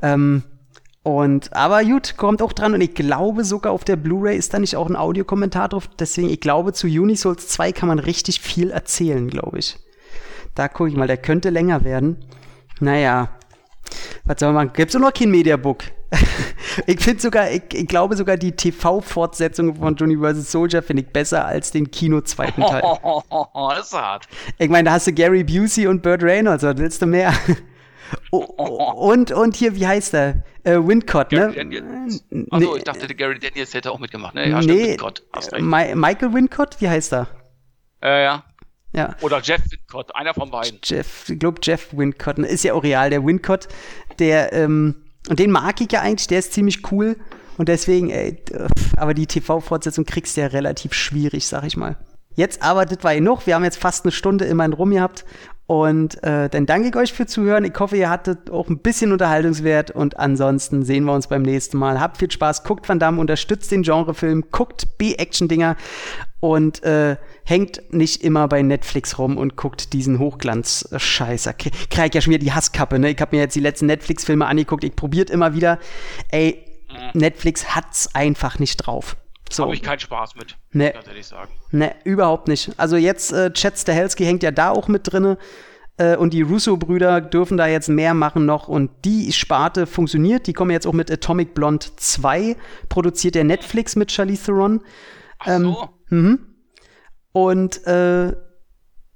Ähm, Und, aber gut, kommt auch dran und ich glaube sogar auf der Blu-ray ist da nicht auch ein Audiokommentar drauf. Deswegen, ich glaube, zu Unisouls 2 kann man richtig viel erzählen, glaube ich. Da gucke ich mal, der könnte länger werden. Naja, was soll man machen? Gibt's auch noch kein Mediabook? ich finde sogar, ich, ich, glaube sogar die TV-Fortsetzung von Universal Soldier finde ich besser als den Kino-zweiten Teil. das ist hart. Ich meine, da hast du Gary Busey und Burt Reynolds, was willst du mehr? Oh, und, und hier, wie heißt der? Äh, Windcott, ne? Achso, nee. ich dachte, Gary Daniels hätte auch mitgemacht. Ne? Ja, nee, Windcott, Ma Michael Windcott, wie heißt er? Äh, ja. ja. Oder Jeff Windcott, einer von beiden. Jeff, ich glaube Jeff Windcott, ne? ist ja auch real, der Windcott, der, ähm, und den mag ich ja eigentlich, der ist ziemlich cool. Und deswegen, ey, aber die TV-Fortsetzung kriegst du ja relativ schwierig, sag ich mal. Jetzt das war genug. Wir haben jetzt fast eine Stunde immerhin rum gehabt. Und äh, dann danke ich euch für Zuhören. Ich hoffe, ihr hattet auch ein bisschen Unterhaltungswert. Und ansonsten sehen wir uns beim nächsten Mal. Habt viel Spaß, guckt Van Damme, unterstützt den Genrefilm, guckt B-Action-Dinger und äh, hängt nicht immer bei Netflix rum und guckt diesen Hochglanz-Scheiß. Krieg ja schon wieder die Hasskappe, ne? Ich habe mir jetzt die letzten Netflix-Filme angeguckt. Ich probiert immer wieder. Ey, mhm. Netflix hat's einfach nicht drauf. So. Habe ich keinen Spaß mit, nee. ganz ehrlich sagen. Ne, überhaupt nicht. Also jetzt, äh, Chad Stahelski hängt ja da auch mit drinne. Äh, und die Russo-Brüder dürfen da jetzt mehr machen noch. Und die Sparte funktioniert. Die kommen jetzt auch mit Atomic Blonde 2. Produziert der Netflix mit Charlize Theron. Ach so. Ähm, mhm. Und äh,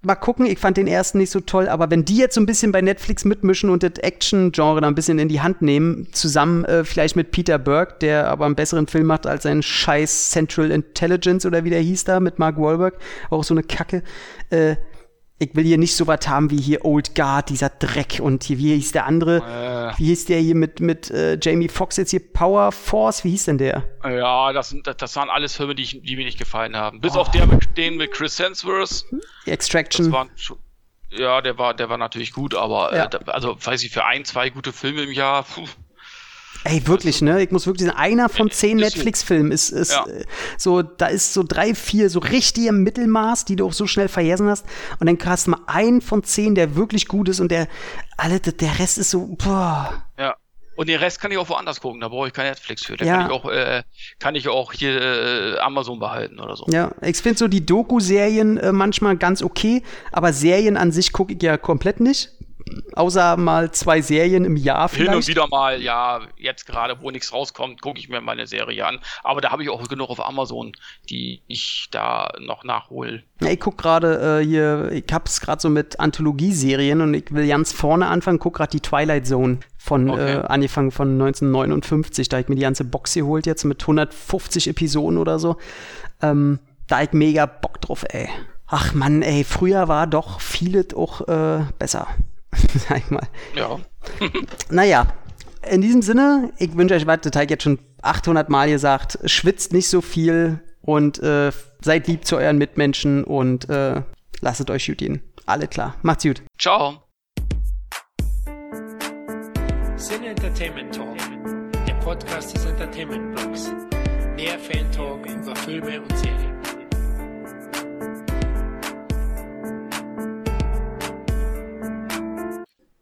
mal gucken, ich fand den ersten nicht so toll, aber wenn die jetzt so ein bisschen bei Netflix mitmischen und das Action-Genre da ein bisschen in die Hand nehmen, zusammen äh, vielleicht mit Peter Burke, der aber einen besseren Film macht als sein scheiß Central Intelligence oder wie der hieß da mit Mark Wahlberg, auch so eine Kacke, äh, ich will hier nicht so was haben wie hier Old Guard, dieser Dreck und hier, wie hieß der andere? Äh. Wie hieß der hier mit, mit äh, Jamie Foxx jetzt hier? Power Force, wie hieß denn der? Ja, das, das, das waren alles Filme, die, ich, die mir nicht gefallen haben. Bis oh. auf der mit, den mit Chris Hemsworth. Extraction. Waren, ja, der war, der war natürlich gut, aber ja. äh, also weiß ich, für ein, zwei gute Filme im Jahr. Puh. Ey, wirklich, ne? Ich muss wirklich sagen, einer von zehn Netflix-Filmen ist, ist ja. Äh, so, da ist so drei, vier so richtig im Mittelmaß, die du auch so schnell vergessen hast. Und dann hast du mal einen von zehn, der wirklich gut ist und der, alle, der Rest ist so, boah. Ja. Und den Rest kann ich auch woanders gucken, da brauche ich kein Netflix für. Da ja. kann ich auch, äh, kann ich auch hier äh, Amazon behalten oder so. Ja, ich finde so die Doku-Serien äh, manchmal ganz okay, aber Serien an sich gucke ich ja komplett nicht außer mal zwei Serien im Jahr vielleicht. Hin und wieder mal, ja, jetzt gerade, wo nichts rauskommt, gucke ich mir mal eine Serie an. Aber da habe ich auch genug auf Amazon, die ich da noch nachhole. Ja, ich gucke gerade äh, hier, ich hab's gerade so mit Anthologieserien und ich will ganz vorne anfangen, guck gerade die Twilight Zone von okay. äh, angefangen von 1959, da ich mir die ganze Box geholt jetzt mit 150 Episoden oder so. Ähm, da ich mega Bock drauf, ey. Ach Mann, ey, früher war doch vieles auch äh, besser. sag ich mal. Ja. naja, in diesem Sinne, ich wünsche euch weiter, Teig jetzt schon 800 Mal gesagt, schwitzt nicht so viel und äh, seid lieb zu euren Mitmenschen und äh, lasst euch gut gehen. Alle klar. Macht's gut. Ciao. Sin Entertainment Talk, der Podcast des Entertainment Blogs. Mehr Fan Talk über Filme und Serien.